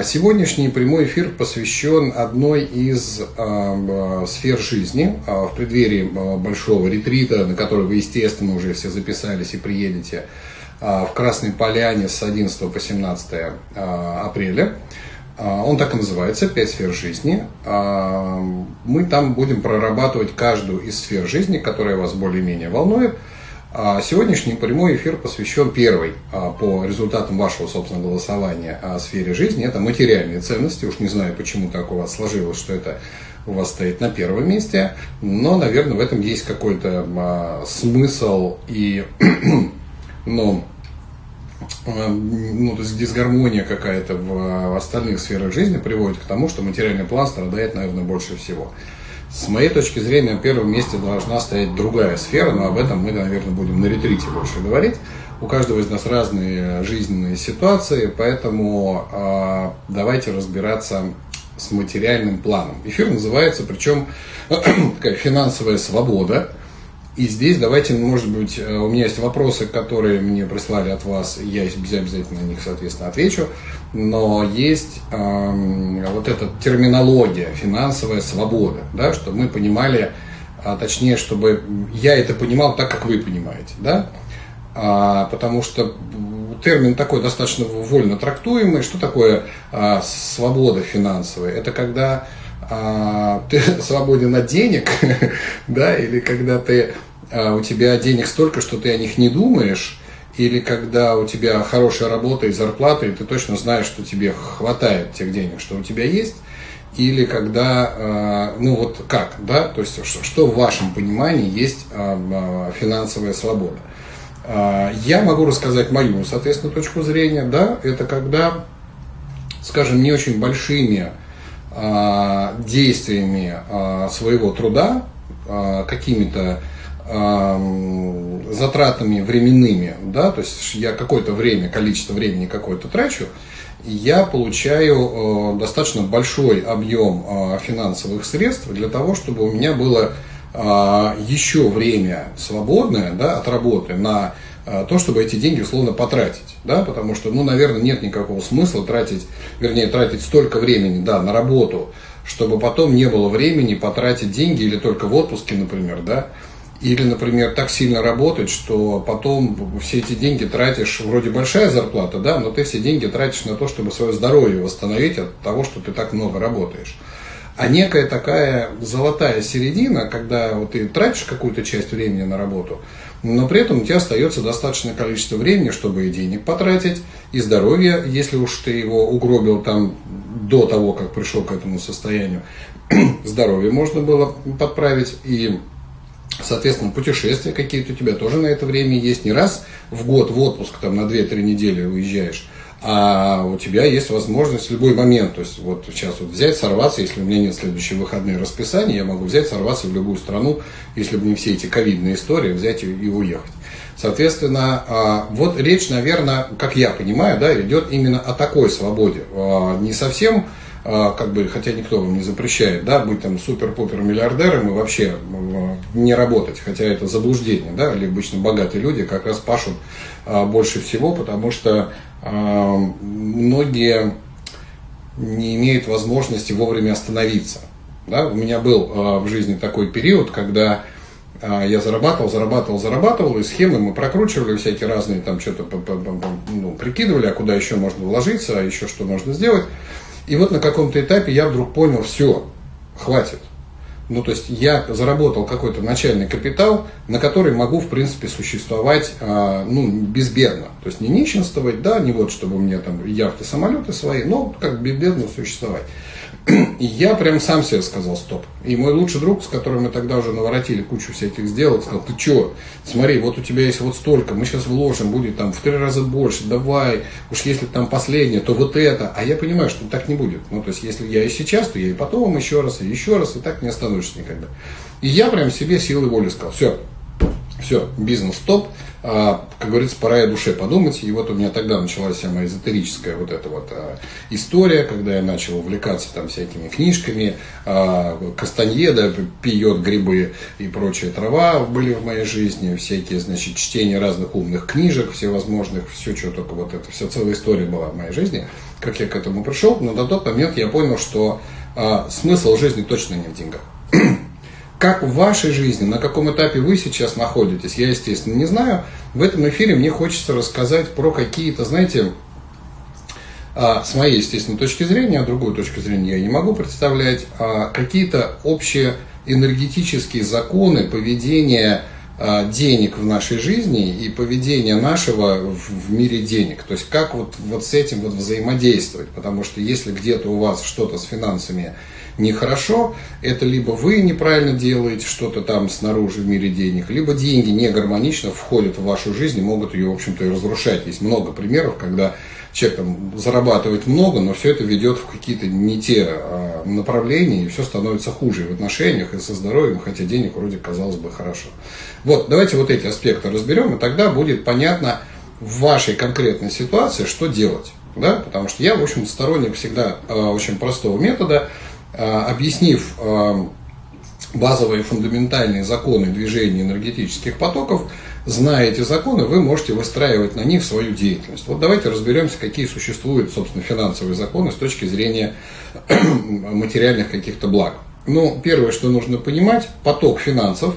А сегодняшний прямой эфир посвящен одной из э, сфер жизни э, в преддверии большого ретрита, на который вы, естественно, уже все записались и приедете в Красной Поляне с 11 по 17 э, апреля. Он так и называется «Пять сфер жизни». Мы там будем прорабатывать каждую из сфер жизни, которая вас более-менее волнует – сегодняшний прямой эфир посвящен первой а, по результатам вашего собственного голосования о сфере жизни. Это материальные ценности. Уж не знаю, почему так у вас сложилось, что это у вас стоит на первом месте. Но, наверное, в этом есть какой-то а, смысл и ну, ну, то есть дисгармония какая-то в остальных сферах жизни приводит к тому, что материальный план страдает, наверное, больше всего. С моей точки зрения, на первом месте должна стоять другая сфера, но об этом мы, наверное, будем на ретрите больше говорить. У каждого из нас разные жизненные ситуации, поэтому э, давайте разбираться с материальным планом. Эфир называется, причем такая финансовая свобода. И здесь давайте, может быть, э, у меня есть вопросы, которые мне прислали от вас, я обязательно на них, соответственно, отвечу. Но есть э, вот эта терминология, финансовая свобода, да, чтобы мы понимали, а точнее, чтобы я это понимал так, как вы понимаете, да, а, потому что термин такой достаточно вольно трактуемый. Что такое а, свобода финансовая? Это когда а, ты свободен от денег, да, или когда ты, а, у тебя денег столько, что ты о них не думаешь, или когда у тебя хорошая работа и зарплата, и ты точно знаешь, что тебе хватает тех денег, что у тебя есть, или когда, а, ну вот как, да, то есть что, что в вашем понимании есть финансовая свобода. Я могу рассказать мою, соответственно, точку зрения, да, это когда, скажем, не очень большими а, действиями а, своего труда, а, какими-то затратами временными, да, то есть я какое-то время, количество времени какое-то трачу, я получаю достаточно большой объем финансовых средств для того, чтобы у меня было еще время свободное да, от работы на а, то, чтобы эти деньги условно потратить, да, потому что, ну, наверное, нет никакого смысла тратить, вернее, тратить столько времени, да, на работу, чтобы потом не было времени потратить деньги или только в отпуске, например, да, или, например, так сильно работать, что потом все эти деньги тратишь, вроде большая зарплата, да, но ты все деньги тратишь на то, чтобы свое здоровье восстановить от того, что ты так много работаешь. А некая такая золотая середина, когда вот ты тратишь какую-то часть времени на работу, но при этом у тебя остается достаточное количество времени, чтобы и денег потратить, и здоровье, если уж ты его угробил там до того, как пришел к этому состоянию, здоровье можно было подправить, и Соответственно, путешествия какие-то у тебя тоже на это время есть. Не раз в год в отпуск там на 2-3 недели уезжаешь, а у тебя есть возможность в любой момент, то есть вот сейчас вот взять, сорваться, если у меня нет следующие выходные расписания, я могу взять, сорваться в любую страну, если бы не все эти ковидные истории, взять и, и уехать. Соответственно, а, вот речь, наверное, как я понимаю, да, идет именно о такой свободе. А, не совсем как бы, хотя никто вам не запрещает, да, быть там супер-пупер миллиардером и вообще не работать, хотя это заблуждение, да, или обычно богатые люди как раз пашут а, больше всего, потому что а, многие не имеют возможности вовремя остановиться, да, у меня был в жизни такой период, когда я зарабатывал, зарабатывал, зарабатывал, и схемы мы прокручивали всякие разные, там что-то ну, прикидывали, а куда еще можно вложиться, а еще что можно сделать. И вот на каком-то этапе я вдруг понял, все, хватит. Ну, то есть я заработал какой-то начальный капитал, на который могу, в принципе, существовать, а, ну, безбедно. То есть не нищенствовать, да, не вот, чтобы у меня там яхты, самолеты свои, но как безбедно существовать. И я прям сам себе сказал стоп. И мой лучший друг, с которым мы тогда уже наворотили кучу всяких сделок, сказал, ты что, смотри, вот у тебя есть вот столько, мы сейчас вложим, будет там в три раза больше, давай, уж если там последнее, то вот это. А я понимаю, что так не будет. Ну, то есть, если я и сейчас, то я и потом еще раз, и еще раз, и так не остановишься никогда. И я прям себе силой воли сказал, все, все, бизнес стоп, а, как говорится, пора и душе подумать. И вот у меня тогда началась вся моя эзотерическая вот эта вот а, история, когда я начал увлекаться там всякими книжками. А, Кастаньеда пьет грибы и прочая трава были в моей жизни. Всякие, значит, чтения разных умных книжек, всевозможных, все, что только вот это, вся целая история была в моей жизни. Как я к этому пришел, но на тот момент я понял, что а, смысл жизни точно не в деньгах. Как в вашей жизни, на каком этапе вы сейчас находитесь, я, естественно, не знаю. В этом эфире мне хочется рассказать про какие-то, знаете, а, с моей, естественно, точки зрения, а другую точку зрения я не могу представлять, а, какие-то общие энергетические законы поведения а, денег в нашей жизни и поведения нашего в мире денег. То есть как вот, вот с этим вот взаимодействовать. Потому что если где-то у вас что-то с финансами нехорошо, это либо вы неправильно делаете что-то там снаружи в мире денег, либо деньги не гармонично входят в вашу жизнь и могут ее, в общем-то, и разрушать. Есть много примеров, когда человек там зарабатывает много, но все это ведет в какие-то не те а, направления, и все становится хуже в отношениях, и со здоровьем, хотя денег вроде казалось бы хорошо. Вот, давайте вот эти аспекты разберем, и тогда будет понятно в вашей конкретной ситуации, что делать. Да? Потому что я, в общем, сторонник всегда э, очень простого метода. Э, объяснив э, базовые фундаментальные законы движения энергетических потоков, зная эти законы, вы можете выстраивать на них свою деятельность. Вот давайте разберемся, какие существуют, собственно, финансовые законы с точки зрения материальных каких-то благ. Ну, первое, что нужно понимать, поток финансов,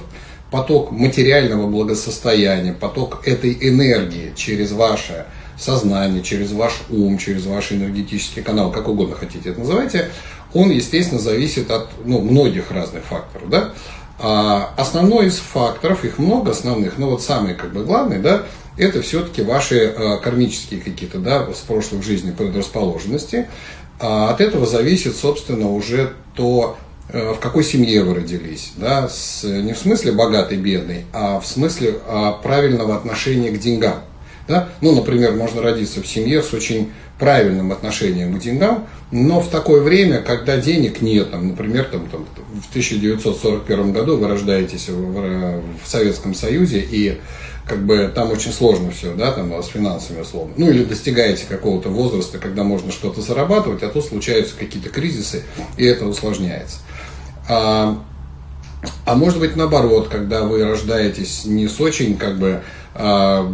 поток материального благосостояния, поток этой энергии через ваше сознание, через ваш ум, через ваш энергетический канал, как угодно хотите это называйте, он, естественно, зависит от ну, многих разных факторов. Да? А основной из факторов, их много основных, но вот самый как бы главный, да, это все-таки ваши а, кармические какие-то, да, с прошлых жизней предрасположенности. А от этого зависит, собственно, уже то, э, в какой семье вы родились, да, с, не в смысле богатый, бедный, а в смысле а, правильного отношения к деньгам. Да? Ну, например, можно родиться в семье с очень правильным отношением к деньгам, но в такое время, когда денег нет, там, например, там, там, в 1941 году вы рождаетесь в, в, в Советском Союзе, и как бы там очень сложно все, да, там с финансами условно. Ну или достигаете какого-то возраста, когда можно что-то зарабатывать, а тут случаются какие-то кризисы, и это усложняется. А, а может быть наоборот, когда вы рождаетесь не с очень как бы а,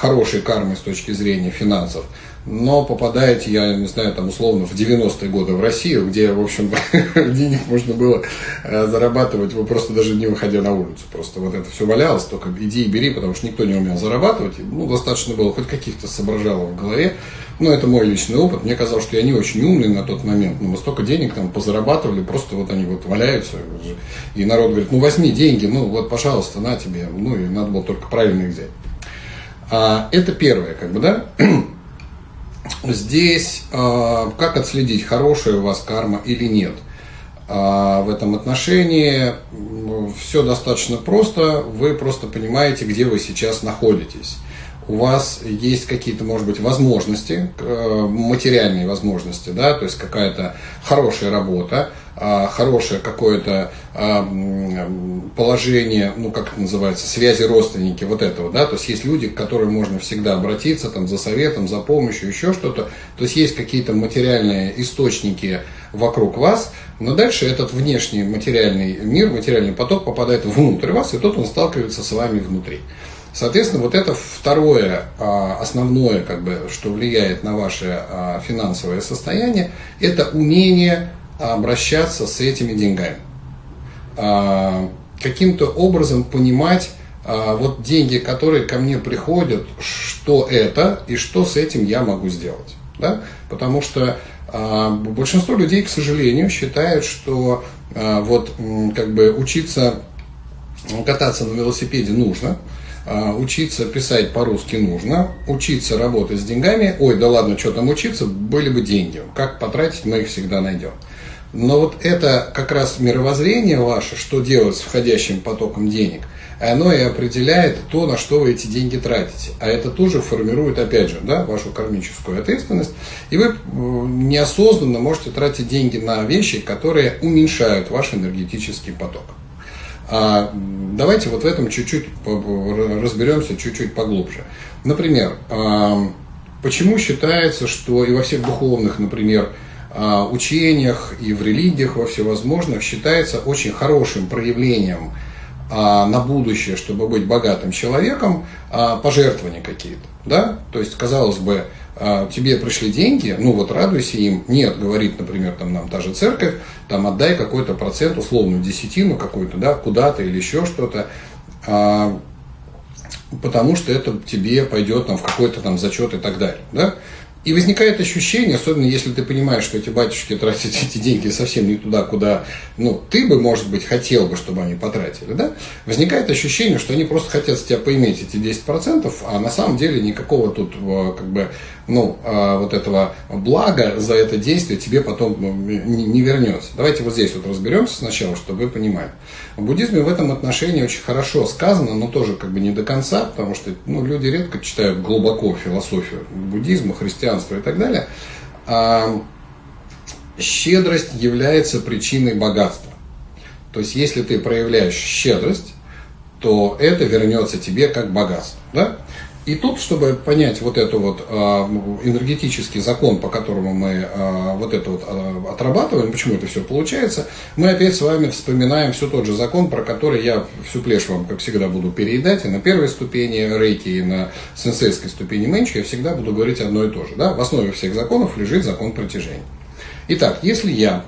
хорошей кармой с точки зрения финансов, но попадаете, я не знаю, там условно в 90-е годы в Россию, где, в общем, денег можно было э, зарабатывать, вы просто даже не выходя на улицу. Просто вот это все валялось, только иди и бери, потому что никто не умел зарабатывать. Ну, достаточно было хоть каких-то соображалов в голове. Но это мой личный опыт. Мне казалось, что я не очень умный на тот момент. Но мы столько денег там позарабатывали, просто вот они вот валяются. И народ говорит, ну возьми деньги, ну вот, пожалуйста, на тебе. Ну и надо было только правильно их взять. А, это первое, как бы, да. Здесь э, как отследить, хорошая у вас карма или нет. А в этом отношении все достаточно просто. Вы просто понимаете, где вы сейчас находитесь. У вас есть какие-то, может быть, возможности, э, материальные возможности, да, то есть какая-то хорошая работа, а, хорошее какое-то а, положение, ну как это называется, связи родственники, вот этого, да, то есть есть люди, к которым можно всегда обратиться там за советом, за помощью, еще что-то, то есть есть какие-то материальные источники вокруг вас, но дальше этот внешний материальный мир, материальный поток попадает внутрь вас, и тот он сталкивается с вами внутри. Соответственно, вот это второе а, основное, как бы, что влияет на ваше финансовое состояние, это умение обращаться с этими деньгами. А, каким-то образом понимать, а, вот деньги, которые ко мне приходят, что это и что с этим я могу сделать. Да? Потому что а, большинство людей, к сожалению, считают, что вот как бы учиться кататься на велосипеде нужно, учиться писать по-русски нужно, учиться работать с деньгами, ой, да ладно, что там учиться, были бы деньги, как потратить, мы их всегда найдем. Но вот это как раз мировоззрение ваше, что делать с входящим потоком денег, оно и определяет то, на что вы эти деньги тратите. А это тоже формирует, опять же, да, вашу кармическую ответственность. И вы неосознанно можете тратить деньги на вещи, которые уменьшают ваш энергетический поток. А давайте вот в этом чуть-чуть разберемся чуть-чуть поглубже. Например, почему считается, что и во всех духовных, например, учениях и в религиях во всевозможных считается очень хорошим проявлением на будущее, чтобы быть богатым человеком, пожертвования какие-то. Да? То есть, казалось бы, а, тебе пришли деньги, ну вот радуйся им. Нет, говорит, например, там нам та же церковь, там отдай какой-то процент, условную десятину какую-то, да, куда-то или еще что-то, а, потому что это тебе пойдет там в какой-то там зачет и так далее, да. И возникает ощущение, особенно если ты понимаешь, что эти батюшки тратят эти деньги совсем не туда, куда ну, ты бы, может быть, хотел бы, чтобы они потратили, да? возникает ощущение, что они просто хотят с тебя поиметь эти 10%, а на самом деле никакого тут э, как бы ну, а, вот этого блага за это действие тебе потом ну, не вернется. Давайте вот здесь вот разберемся сначала, чтобы вы понимали. В буддизме в этом отношении очень хорошо сказано, но тоже как бы не до конца, потому что ну, люди редко читают глубоко философию буддизма, христианства и так далее. А щедрость является причиной богатства. То есть, если ты проявляешь щедрость, то это вернется тебе как богатство. Да? И тут, чтобы понять вот эту вот э, энергетический закон, по которому мы э, вот это вот э, отрабатываем, почему это все получается, мы опять с вами вспоминаем все тот же закон, про который я всю плешь вам, как всегда, буду переедать. И на первой ступени рейки, и на сенсейской ступени менчи я всегда буду говорить одно и то же. Да? В основе всех законов лежит закон притяжения. Итак, если я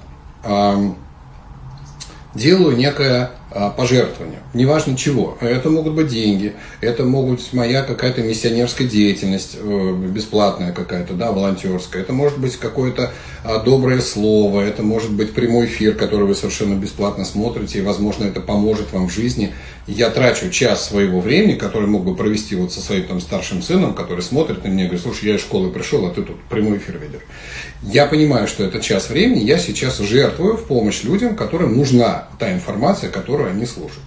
делаю некое а, пожертвования, неважно чего. Это могут быть деньги, это могут быть моя какая-то миссионерская деятельность, э, бесплатная какая-то, да, волонтерская. Это может быть какое-то а, доброе слово, это может быть прямой эфир, который вы совершенно бесплатно смотрите, и, возможно, это поможет вам в жизни. Я трачу час своего времени, который мог бы провести вот со своим там старшим сыном, который смотрит на меня и говорит, слушай, я из школы пришел, а ты тут прямой эфир ведешь. Я понимаю, что это час времени, я сейчас жертвую в помощь людям, которым нужна та информация, которую они слушают.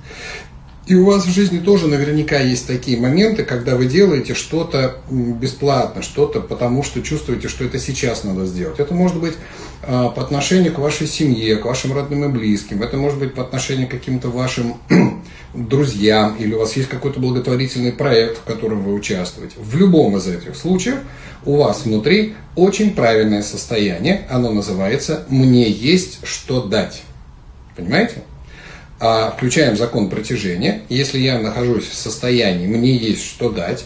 И у вас в жизни тоже наверняка есть такие моменты, когда вы делаете что-то бесплатно, что-то потому, что чувствуете, что это сейчас надо сделать. Это может быть а, по отношению к вашей семье, к вашим родным и близким. Это может быть по отношению к каким-то вашим друзьям, или у вас есть какой-то благотворительный проект, в котором вы участвуете. В любом из этих случаев у вас внутри очень правильное состояние. Оно называется «мне есть что дать». Понимаете? А включаем закон притяжения. Если я нахожусь в состоянии, мне есть что дать,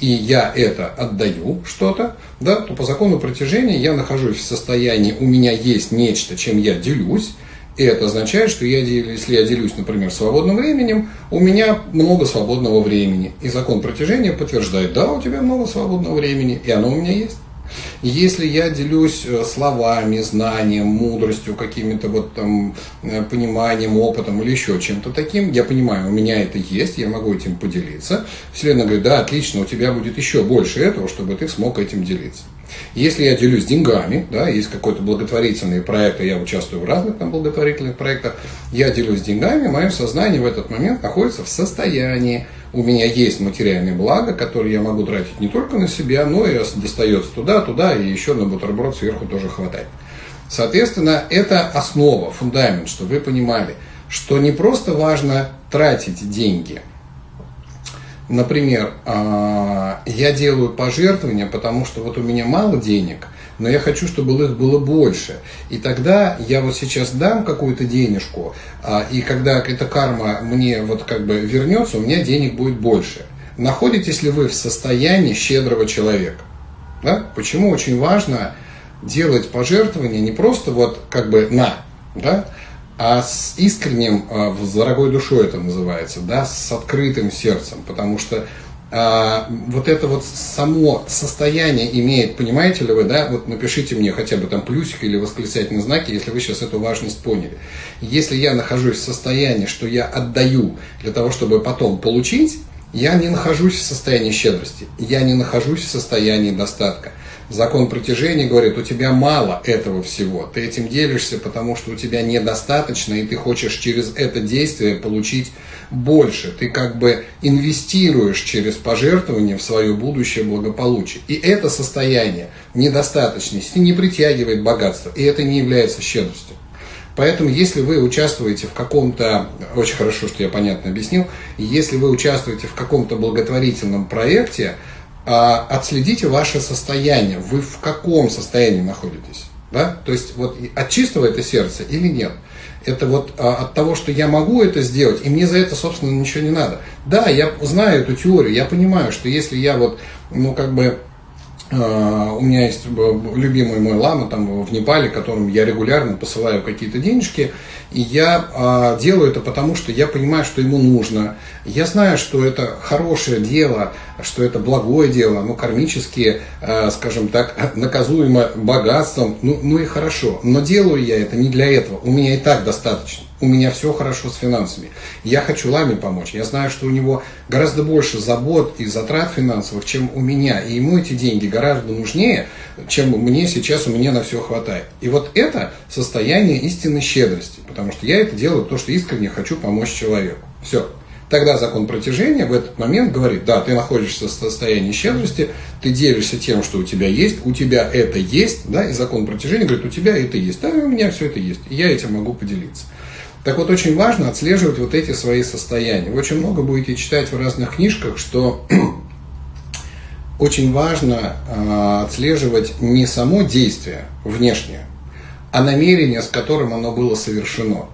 и я это отдаю что-то, да, то по закону притяжения я нахожусь в состоянии, у меня есть нечто, чем я делюсь, и это означает, что я, если я делюсь, например, свободным временем, у меня много свободного времени. И закон притяжения подтверждает, да, у тебя много свободного времени, и оно у меня есть. Если я делюсь э, словами, знанием, мудростью, какими-то вот там э, пониманием, опытом или еще чем-то таким, я понимаю, у меня это есть, я могу этим поделиться. Вселенная говорит, да, отлично, у тебя будет еще больше этого, чтобы ты смог этим делиться. Если я делюсь деньгами, да, есть какой-то благотворительный проект, я участвую в разных там благотворительных проектах, я делюсь деньгами, мое сознание в этот момент находится в состоянии у меня есть материальные блага, которые я могу тратить не только на себя, но и достается туда, туда, и еще на бутерброд сверху тоже хватает. Соответственно, это основа, фундамент, чтобы вы понимали, что не просто важно тратить деньги. Например, а, я делаю пожертвования, потому что вот у меня мало денег, но я хочу, чтобы их было больше. И тогда я вот сейчас дам какую-то денежку, а, и когда эта карма мне вот как бы вернется, у меня денег будет больше. Находитесь ли вы в состоянии щедрого человека? Да? Почему очень важно делать пожертвования не просто вот как бы на, да, а с искренним, а, с дорогой душой это называется, да, с открытым сердцем, потому что а, вот это вот само состояние имеет, понимаете ли вы, да, вот напишите мне хотя бы там плюсик или восклицательный знак, если вы сейчас эту важность поняли. Если я нахожусь в состоянии, что я отдаю для того, чтобы потом получить, я не нахожусь в состоянии щедрости, я не нахожусь в состоянии достатка. Закон притяжения говорит, у тебя мало этого всего. Ты этим делишься, потому что у тебя недостаточно, и ты хочешь через это действие получить больше. Ты как бы инвестируешь через пожертвование в свое будущее благополучие. И это состояние недостаточности не притягивает богатство, и это не является щедростью. Поэтому, если вы участвуете в каком-то, очень хорошо, что я понятно объяснил, если вы участвуете в каком-то благотворительном проекте, отследите ваше состояние. Вы в каком состоянии находитесь? Да? То есть вот от чистого это сердце или нет? Это вот а, от того, что я могу это сделать, и мне за это, собственно, ничего не надо. Да, я знаю эту теорию, я понимаю, что если я вот, ну, как бы, а, у меня есть э, любимый мой лама там в Непале, которому я регулярно посылаю какие-то денежки, и я а, делаю это потому, что я понимаю, что ему нужно. Я знаю, что это хорошее дело, что это благое дело, оно кармически, а, скажем так, наказуемо богатством, ну, ну и хорошо. Но делаю я это не для этого, у меня и так достаточно у меня все хорошо с финансами. Я хочу Ламе помочь. Я знаю, что у него гораздо больше забот и затрат финансовых, чем у меня. И ему эти деньги гораздо нужнее, чем мне сейчас у меня на все хватает. И вот это состояние истинной щедрости. Потому что я это делаю, то, что искренне хочу помочь человеку. Все. Тогда закон протяжения в этот момент говорит, да, ты находишься в состоянии щедрости, ты делишься тем, что у тебя есть, у тебя это есть, да, и закон протяжения говорит, у тебя это есть, да, у меня все это есть, и я этим могу поделиться. Так вот, очень важно отслеживать вот эти свои состояния. Вы очень много будете читать в разных книжках, что очень важно э, отслеживать не само действие внешнее, а намерение, с которым оно было совершено.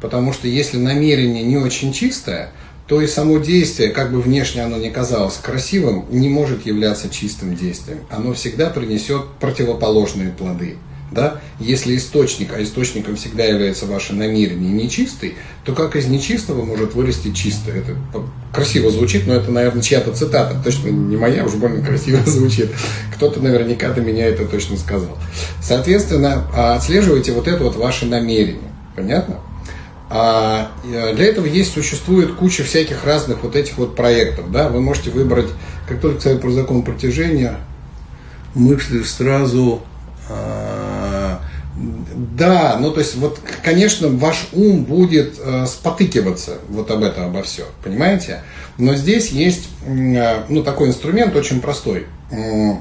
Потому что если намерение не очень чистое, то и само действие, как бы внешне оно ни казалось красивым, не может являться чистым действием. Оно всегда принесет противоположные плоды да, если источник, а источником всегда является ваше намерение нечистый, то как из нечистого может вырасти чистое? Это красиво звучит, но это, наверное, чья-то цитата, точно не моя, уж больно красиво звучит. Кто-то наверняка до меня это точно сказал. Соответственно, отслеживайте вот это вот ваше намерение. Понятно? А э, для этого есть, существует куча всяких разных вот этих вот проектов. Да? Вы можете выбрать, как только сказать про закон протяжения, мысли сразу а, да, ну то есть вот, конечно, ваш ум будет э, спотыкиваться вот об этом, обо все, понимаете? Но здесь есть, э, ну такой инструмент очень простой. Э,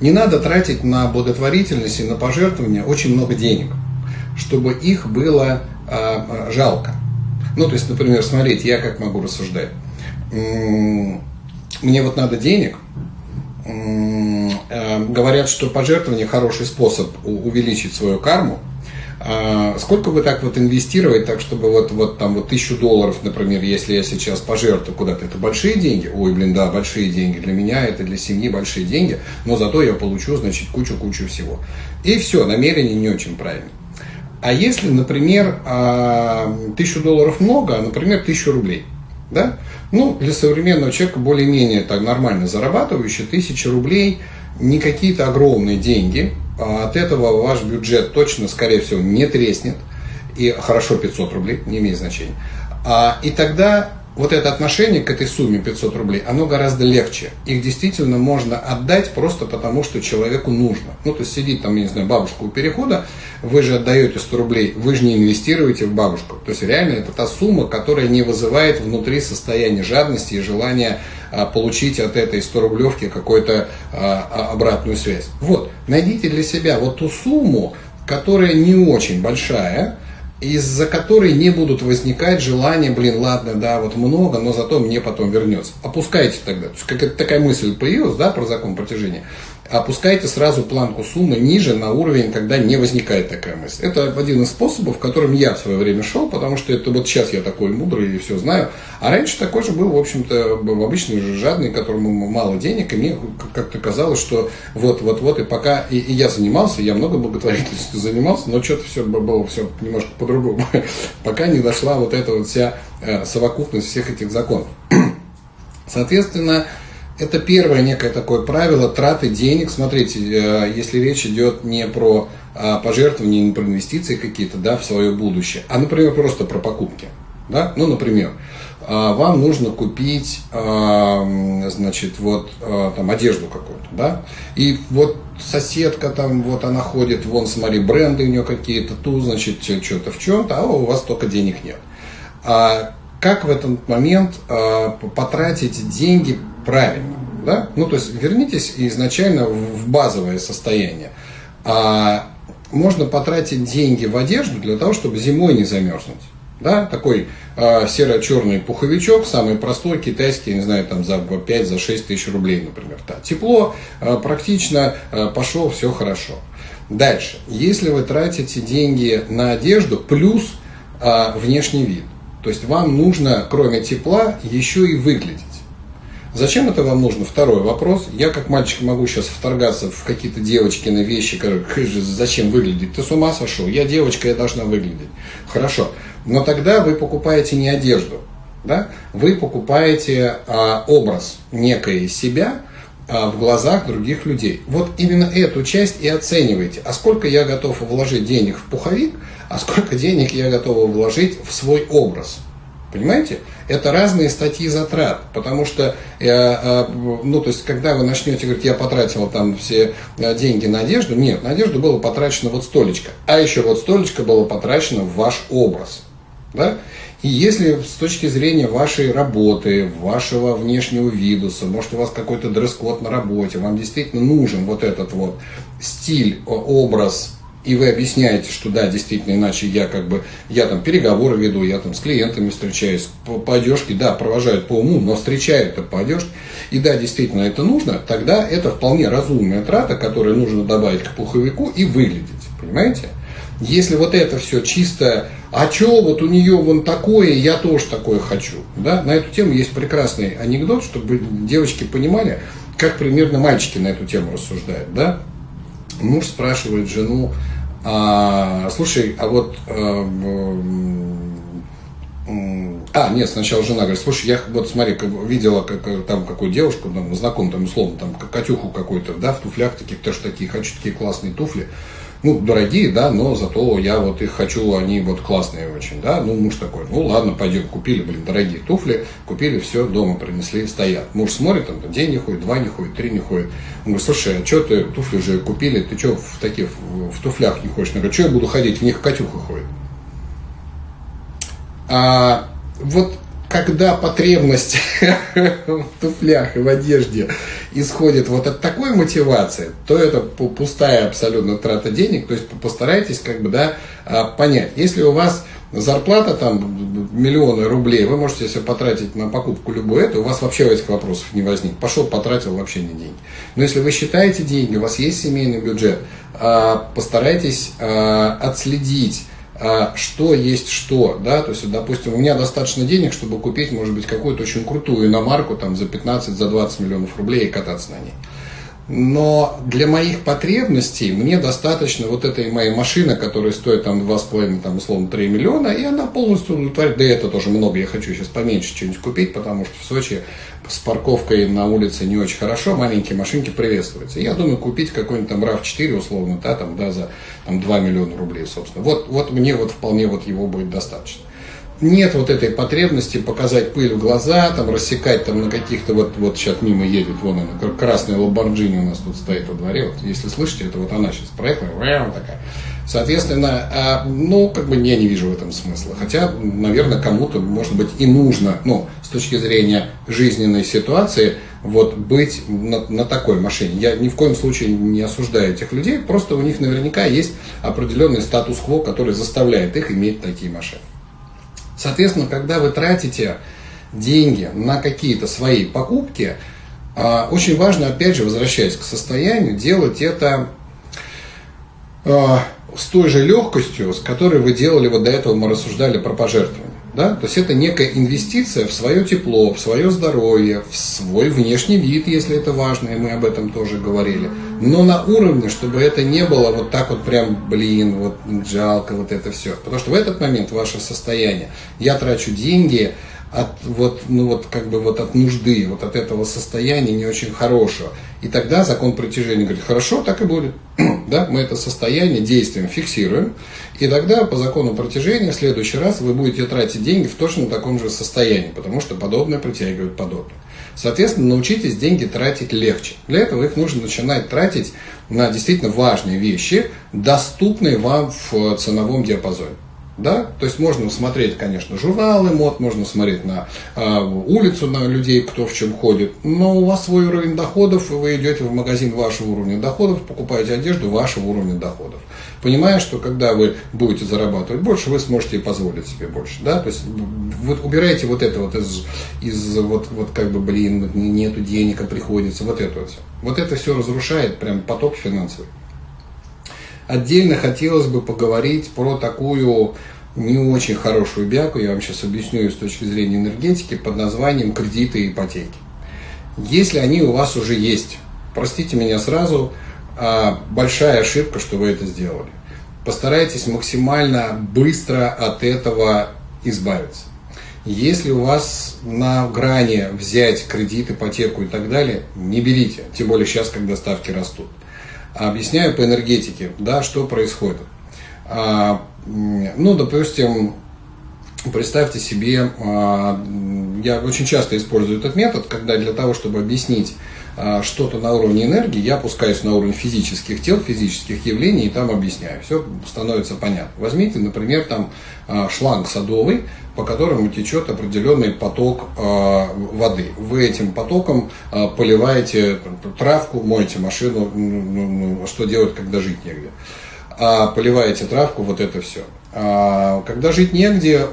не надо тратить на благотворительность и на пожертвования очень много денег, чтобы их было э, жалко. Ну то есть, например, смотрите, я как могу рассуждать. Мне вот надо денег, Э, говорят, что пожертвование хороший способ увеличить свою карму. А, сколько вы так вот инвестировать, так чтобы вот, вот там вот тысячу долларов, например, если я сейчас пожертвую куда-то, это большие деньги? Ой, блин, да, большие деньги. Для меня это для семьи большие деньги, но зато я получу, значит, кучу-кучу всего. И все, намерение не очень правильное. А если, например, а, тысячу долларов много, а, например, тысячу рублей – да? Ну, для современного человека более-менее так нормально зарабатывающий, тысяча рублей не какие-то огромные деньги. А от этого ваш бюджет точно, скорее всего, не треснет. И хорошо 500 рублей, не имеет значения. А, и тогда вот это отношение к этой сумме 500 рублей, оно гораздо легче. Их действительно можно отдать просто потому, что человеку нужно. Ну, то есть сидит там, я не знаю, бабушка у перехода, вы же отдаете 100 рублей, вы же не инвестируете в бабушку. То есть реально это та сумма, которая не вызывает внутри состояния жадности и желания а, получить от этой 100 рублевки какую-то а, а, обратную связь. Вот, найдите для себя вот ту сумму, которая не очень большая, из-за которой не будут возникать желания, блин, ладно, да, вот много, но зато мне потом вернется. Опускайте тогда. То есть какая-то такая мысль появилась, да, про закон протяжения опускайте сразу планку суммы ниже на уровень, когда не возникает такая мысль. Это один из способов, которым я в свое время шел, потому что это вот сейчас я такой мудрый и все знаю. А раньше такой же был, в общем-то, обычный же жадный, которому мало денег, и мне как-то казалось, что вот-вот-вот, и пока и, и я занимался, я много благотворительностью занимался, но что-то все было все немножко по-другому, пока не дошла вот эта вот вся э, совокупность всех этих законов. Соответственно, это первое некое такое правило траты денег. Смотрите, э, если речь идет не про а, пожертвования, не про инвестиции какие-то да, в свое будущее, а, например, просто про покупки. Да? Ну, например, а, вам нужно купить, а, значит, вот там одежду какую-то, да, и вот соседка там, вот она ходит, вон, смотри, бренды у нее какие-то, тут, значит, что-то в чем-то, а у вас только денег нет. А как в этот момент потратить деньги правильно. Да? Ну, то есть вернитесь изначально в базовое состояние. А можно потратить деньги в одежду для того, чтобы зимой не замерзнуть. Да, такой э, серо-черный пуховичок, самый простой, китайский, не знаю, там за 5-6 за 6 тысяч рублей, например. Да. Тепло, э, практично, э, пошел, все хорошо. Дальше. Если вы тратите деньги на одежду, плюс э, внешний вид, то есть вам нужно, кроме тепла, еще и выглядеть. Зачем это вам нужно? Второй вопрос. Я как мальчик могу сейчас вторгаться в какие-то девочкины вещи, которые, зачем выглядеть? Ты с ума сошел? Я девочка, я должна выглядеть. Хорошо. Но тогда вы покупаете не одежду, да? вы покупаете а, образ некой себя а, в глазах других людей. Вот именно эту часть и оценивайте. А сколько я готов вложить денег в пуховик, а сколько денег я готов вложить в свой образ. Понимаете? Это разные статьи затрат, потому что, э, э, ну, то есть, когда вы начнете говорить, я потратил там все э, деньги на одежду, нет, на одежду было потрачено вот столечко, а еще вот столечко было потрачено в ваш образ. Да? И если с точки зрения вашей работы, вашего внешнего видуса, может у вас какой-то дресс-код на работе, вам действительно нужен вот этот вот стиль, образ, и вы объясняете, что да, действительно, иначе я как бы, я там переговоры веду, я там с клиентами встречаюсь, по, по одежке, да, провожают по уму, но встречают это по одежке, и да, действительно это нужно, тогда это вполне разумная трата, которую нужно добавить к пуховику и выглядеть, понимаете? Если вот это все чисто, а что вот у нее вон такое, я тоже такое хочу. Да? На эту тему есть прекрасный анекдот, чтобы девочки понимали, как примерно мальчики на эту тему рассуждают. Да? Муж спрашивает жену, а, слушай, а вот а, а, нет, сначала жена говорит, слушай, я вот смотри, как, видела как, там какую девушку, там, знакомую, там, условно, там, Катюху какую-то, да, в туфлях таких, тоже такие, хочу такие классные туфли ну, дорогие, да, но зато я вот их хочу, они вот классные очень, да, ну, муж такой, ну, ладно, пойдем, купили, блин, дорогие туфли, купили, все, дома принесли, стоят. Муж смотрит, там, день не ходит, два не ходит, три не ходит. Он говорит, слушай, а что ты, туфли уже купили, ты что в таких, в, туфлях не ходишь? Он говорит, что я буду ходить, в них Катюха ходит. А, вот когда потребность в туфлях и в одежде исходит вот от такой мотивации, то это пустая абсолютно трата денег. То есть постарайтесь как бы да, а, понять. Если у вас зарплата там миллионы рублей, вы можете себе потратить на покупку любой это, у вас вообще этих вопросов не возник. Пошел, потратил вообще не деньги. Но если вы считаете деньги, у вас есть семейный бюджет, а, постарайтесь а, отследить что есть что, да, то есть, допустим, у меня достаточно денег, чтобы купить, может быть, какую-то очень крутую иномарку там за 15, за 20 миллионов рублей и кататься на ней. Но для моих потребностей мне достаточно вот этой моей машины, которая стоит там 2,5, там, условно, 3 миллиона, и она полностью удовлетворяет. Да это тоже много, я хочу сейчас поменьше что-нибудь купить, потому что в Сочи с парковкой на улице не очень хорошо, маленькие машинки приветствуются. Я думаю, купить какой-нибудь там RAV4, условно, да, там, да, за там, 2 миллиона рублей, собственно. Вот, вот мне вот вполне вот его будет достаточно нет вот этой потребности показать пыль в глаза, там, рассекать там на каких-то, вот, вот сейчас мимо едет, вон она, красная Ламборджини у нас тут стоит во дворе, вот, если слышите, это вот она сейчас проехала, такая. Соответственно, а, ну, как бы я не вижу в этом смысла. Хотя, наверное, кому-то, может быть, и нужно, ну, с точки зрения жизненной ситуации, вот быть на, на такой машине. Я ни в коем случае не осуждаю этих людей, просто у них наверняка есть определенный статус-кво, который заставляет их иметь такие машины. Соответственно, когда вы тратите деньги на какие-то свои покупки, а, очень важно, опять же, возвращаясь к состоянию, делать это а, с той же легкостью, с которой вы делали вот до этого, мы рассуждали про пожертвования. Да? То есть это некая инвестиция в свое тепло, в свое здоровье, в свой внешний вид, если это важно, и мы об этом тоже говорили. Но на уровне, чтобы это не было вот так вот прям, блин, вот жалко вот это все. Потому что в этот момент ваше состояние, я трачу деньги, от вот, ну вот как бы вот от нужды, вот от этого состояния не очень хорошего. И тогда закон притяжения говорит, хорошо, так и будет. да, мы это состояние действием фиксируем, и тогда по закону притяжения в следующий раз вы будете тратить деньги в точно таком же состоянии, потому что подобное притягивает подобное. Соответственно, научитесь деньги тратить легче. Для этого их нужно начинать тратить на действительно важные вещи, доступные вам в ценовом диапазоне. Да? То есть можно смотреть, конечно, журналы мод, можно смотреть на э, улицу, на людей, кто в чем ходит, но у вас свой уровень доходов, и вы идете в магазин вашего уровня доходов, покупаете одежду вашего уровня доходов. Понимая, что когда вы будете зарабатывать больше, вы сможете позволить себе больше. Да? То есть вот убираете вот это вот из, из вот, вот как бы, блин, нету денег, а приходится, вот это вот. Вот это все разрушает прям поток финансовый. Отдельно хотелось бы поговорить про такую не очень хорошую бяку, я вам сейчас объясню с точки зрения энергетики, под названием кредиты и ипотеки. Если они у вас уже есть, простите меня сразу, а, большая ошибка, что вы это сделали. Постарайтесь максимально быстро от этого избавиться. Если у вас на грани взять кредит, ипотеку и так далее, не берите, тем более сейчас, когда ставки растут. Объясняю по энергетике, да, что происходит. А, ну, допустим, представьте себе, а, я очень часто использую этот метод, когда для того, чтобы объяснить а, что-то на уровне энергии, я опускаюсь на уровень физических тел, физических явлений и там объясняю. Все становится понятно. Возьмите, например, там шланг садовый, по которому течет определенный поток э, воды. Вы этим потоком поливаете травку, моете машину, ну, ну, что делать, когда жить негде. А поливаете травку, вот это все. А, когда жить негде,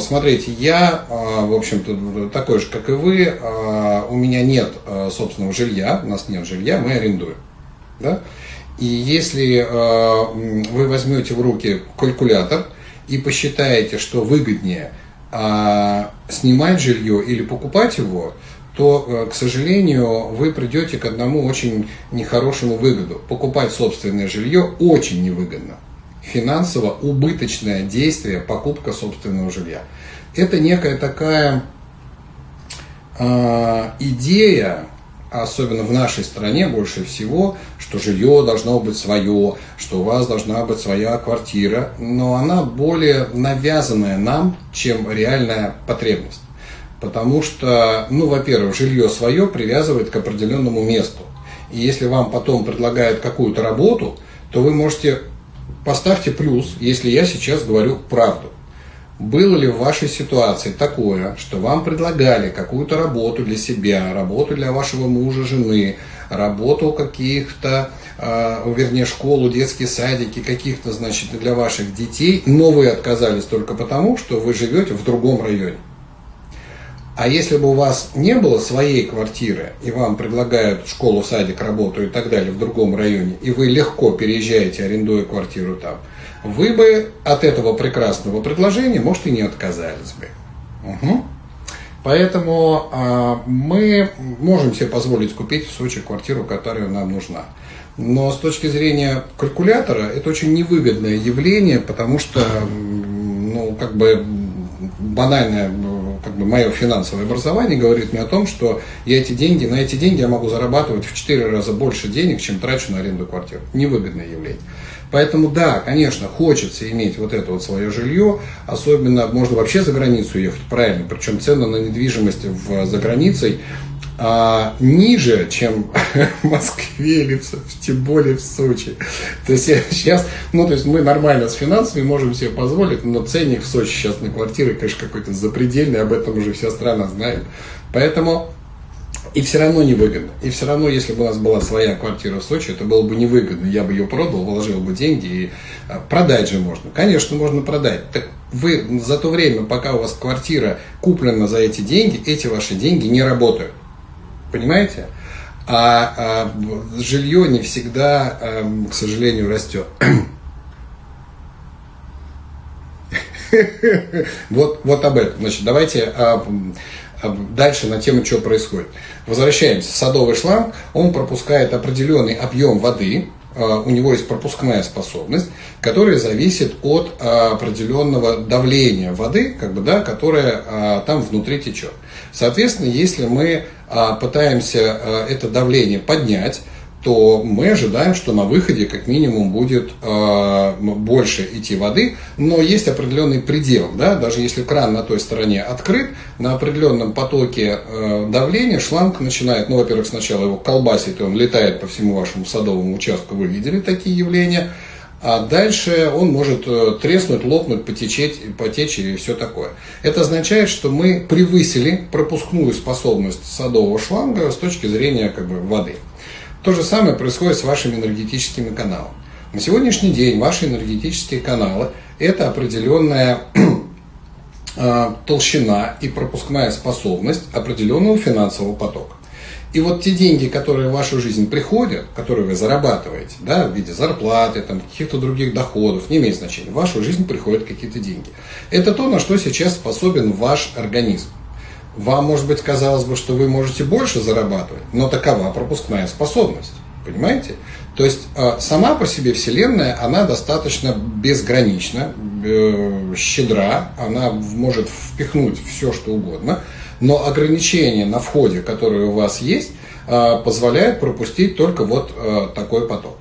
смотрите, я, а, в общем-то, такой же, как и вы, у меня нет собственного жилья, у нас нет жилья, мы арендуем. Да? И если вы возьмете в руки калькулятор – и посчитаете, что выгоднее снимать жилье или покупать его, то, э, к сожалению, вы придете к одному очень нехорошему выгоду. Покупать собственное жилье очень невыгодно. Финансово убыточное действие покупка собственного жилья. Это некая такая э, идея, особенно в нашей стране больше всего, что жилье должно быть свое, что у вас должна быть своя квартира, но она более навязанная нам, чем реальная потребность. Потому что, ну, во-первых, жилье свое привязывает к определенному месту. И если вам потом предлагают какую-то работу, то вы можете поставьте плюс, если я сейчас говорю правду. Было ли в вашей ситуации такое, что вам предлагали какую-то работу для себя, работу для вашего мужа, жены, работу каких-то, э, вернее, школу, детские садики, каких-то, значит, для ваших детей, но вы отказались только потому, что вы живете в другом районе? А если бы у вас не было своей квартиры, и вам предлагают школу, садик, работу и так далее в другом районе, и вы легко переезжаете, арендуя квартиру там, вы бы от этого прекрасного предложения, может, и не отказались бы. Угу. Поэтому а, мы можем себе позволить купить в Сочи квартиру, которая нам нужна. Но с точки зрения калькулятора это очень невыгодное явление, потому что, ну, как бы банальное как бы мое финансовое образование говорит мне о том, что я эти деньги, на эти деньги я могу зарабатывать в 4 раза больше денег, чем трачу на аренду квартиры. Невыгодное явление. Поэтому да, конечно, хочется иметь вот это вот свое жилье, особенно можно вообще за границу ехать, правильно, причем цены на недвижимость в, за границей а, ниже, чем в Москве или в, тем более в Сочи. То есть сейчас, ну то есть мы нормально с финансами можем себе позволить, но ценник в Сочи сейчас на квартиры, конечно, какой-то запредельный, об этом уже вся страна знает. Поэтому и все равно невыгодно. И все равно, если бы у нас была своя квартира в Сочи, это было бы невыгодно. Я бы ее продал, вложил бы деньги и а, продать же можно. Конечно, можно продать. Так вы за то время, пока у вас квартира куплена за эти деньги, эти ваши деньги не работают. Понимаете? А, а жилье не всегда, а, к сожалению, растет. вот, вот об этом. Значит, давайте а, дальше на тему, что происходит. Возвращаемся. Садовый шланг, он пропускает определенный объем воды, а, у него есть пропускная способность, которая зависит от а, определенного давления воды, как бы, да, которое а, там внутри течет. Соответственно, если мы пытаемся это давление поднять, то мы ожидаем, что на выходе как минимум будет э, больше идти воды, но есть определенный предел, да, даже если кран на той стороне открыт, на определенном потоке давления шланг начинает, ну, во-первых, сначала его колбасит, и он летает по всему вашему садовому участку, вы видели такие явления, а дальше он может э, треснуть, лопнуть, потечь, потечь и все такое. Это означает, что мы превысили пропускную способность садового шланга с точки зрения как бы, воды. То же самое происходит с вашими энергетическими каналами. На сегодняшний день ваши энергетические каналы – это определенная э, толщина и пропускная способность определенного финансового потока. И вот те деньги, которые в вашу жизнь приходят, которые вы зарабатываете, да, в виде зарплаты, там, каких-то других доходов, не имеет значения, в вашу жизнь приходят какие-то деньги. Это то, на что сейчас способен ваш организм. Вам, может быть, казалось бы, что вы можете больше зарабатывать, но такова пропускная способность. Понимаете? То есть а, сама по себе Вселенная, она достаточно безгранична, э, щедра, она может впихнуть все, что угодно – но ограничения на входе, которые у вас есть, а, позволяют пропустить только вот а, такой поток.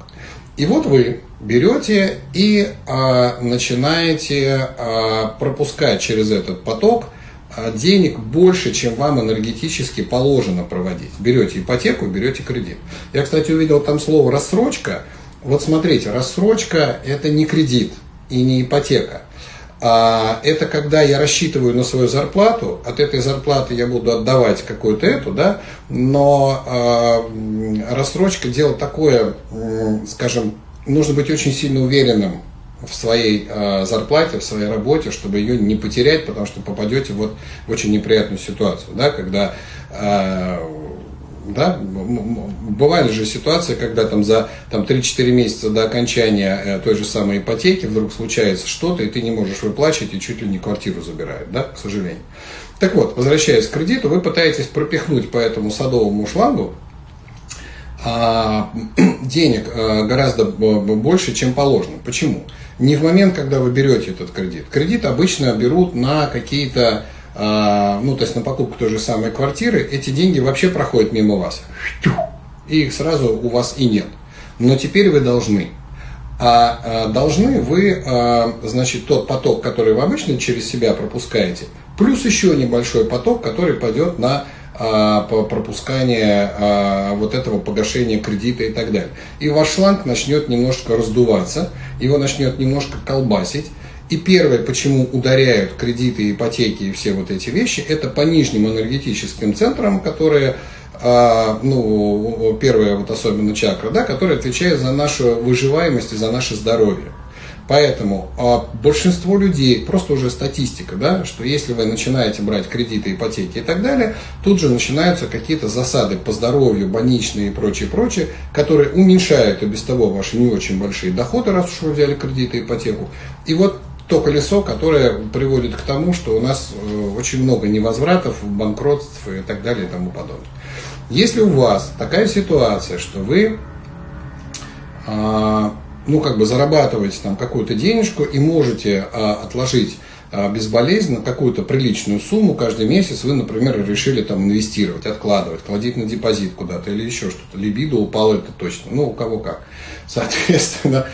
И вот вы берете и а, начинаете пропускать через этот поток денег больше, чем вам энергетически положено проводить. Берете ипотеку, берете кредит. Я, кстати, увидел там слово рассрочка. Вот смотрите, рассрочка это не кредит и не ипотека. А это когда я рассчитываю на свою зарплату, от этой зарплаты я буду отдавать какую-то эту, да, но э, рассрочка дело такое, скажем, нужно быть очень сильно уверенным в своей э, зарплате, в своей работе, чтобы ее не потерять, потому что попадете вот в очень неприятную ситуацию, да, когда э, да? Бывали же ситуации, когда там за там, 3-4 месяца до окончания э, той же самой ипотеки вдруг случается что-то, и ты не можешь выплачивать, и чуть ли не квартиру забирают, да, к сожалению. Так вот, возвращаясь к кредиту, вы пытаетесь пропихнуть по этому садовому шлангу а, денег а, гораздо больше, чем положено. Почему? Не в момент, когда вы берете этот кредит. Кредит обычно берут на какие-то ну, то есть на покупку той же самой квартиры, эти деньги вообще проходят мимо вас. И их сразу у вас и нет. Но теперь вы должны. А, а должны вы, а, значит, тот поток, который вы обычно через себя пропускаете, плюс еще небольшой поток, который пойдет на пропускание вот этого погашения кредита и так далее. И ваш шланг начнет немножко раздуваться, его начнет немножко колбасить, и первое, почему ударяют кредиты, ипотеки и все вот эти вещи, это по нижним энергетическим центрам, которые, а, ну, первая вот особенно чакра, да, которая отвечает за нашу выживаемость и за наше здоровье. Поэтому а, большинство людей, просто уже статистика, да, что если вы начинаете брать кредиты, ипотеки и так далее, тут же начинаются какие-то засады по здоровью, больничные и прочее, прочее, которые уменьшают и без того ваши не очень большие доходы, раз уж вы взяли кредиты, ипотеку. И вот то колесо, которое приводит к тому, что у нас э, очень много невозвратов, банкротств и так далее и тому подобное. Если у вас такая ситуация, что вы а, ну, как бы зарабатываете там какую-то денежку и можете а, отложить а, безболезненно какую-то приличную сумму каждый месяц вы, например, решили там инвестировать, откладывать, кладить на депозит куда-то или еще что-то. Либидо упало это точно. Ну, у кого как. Соответственно,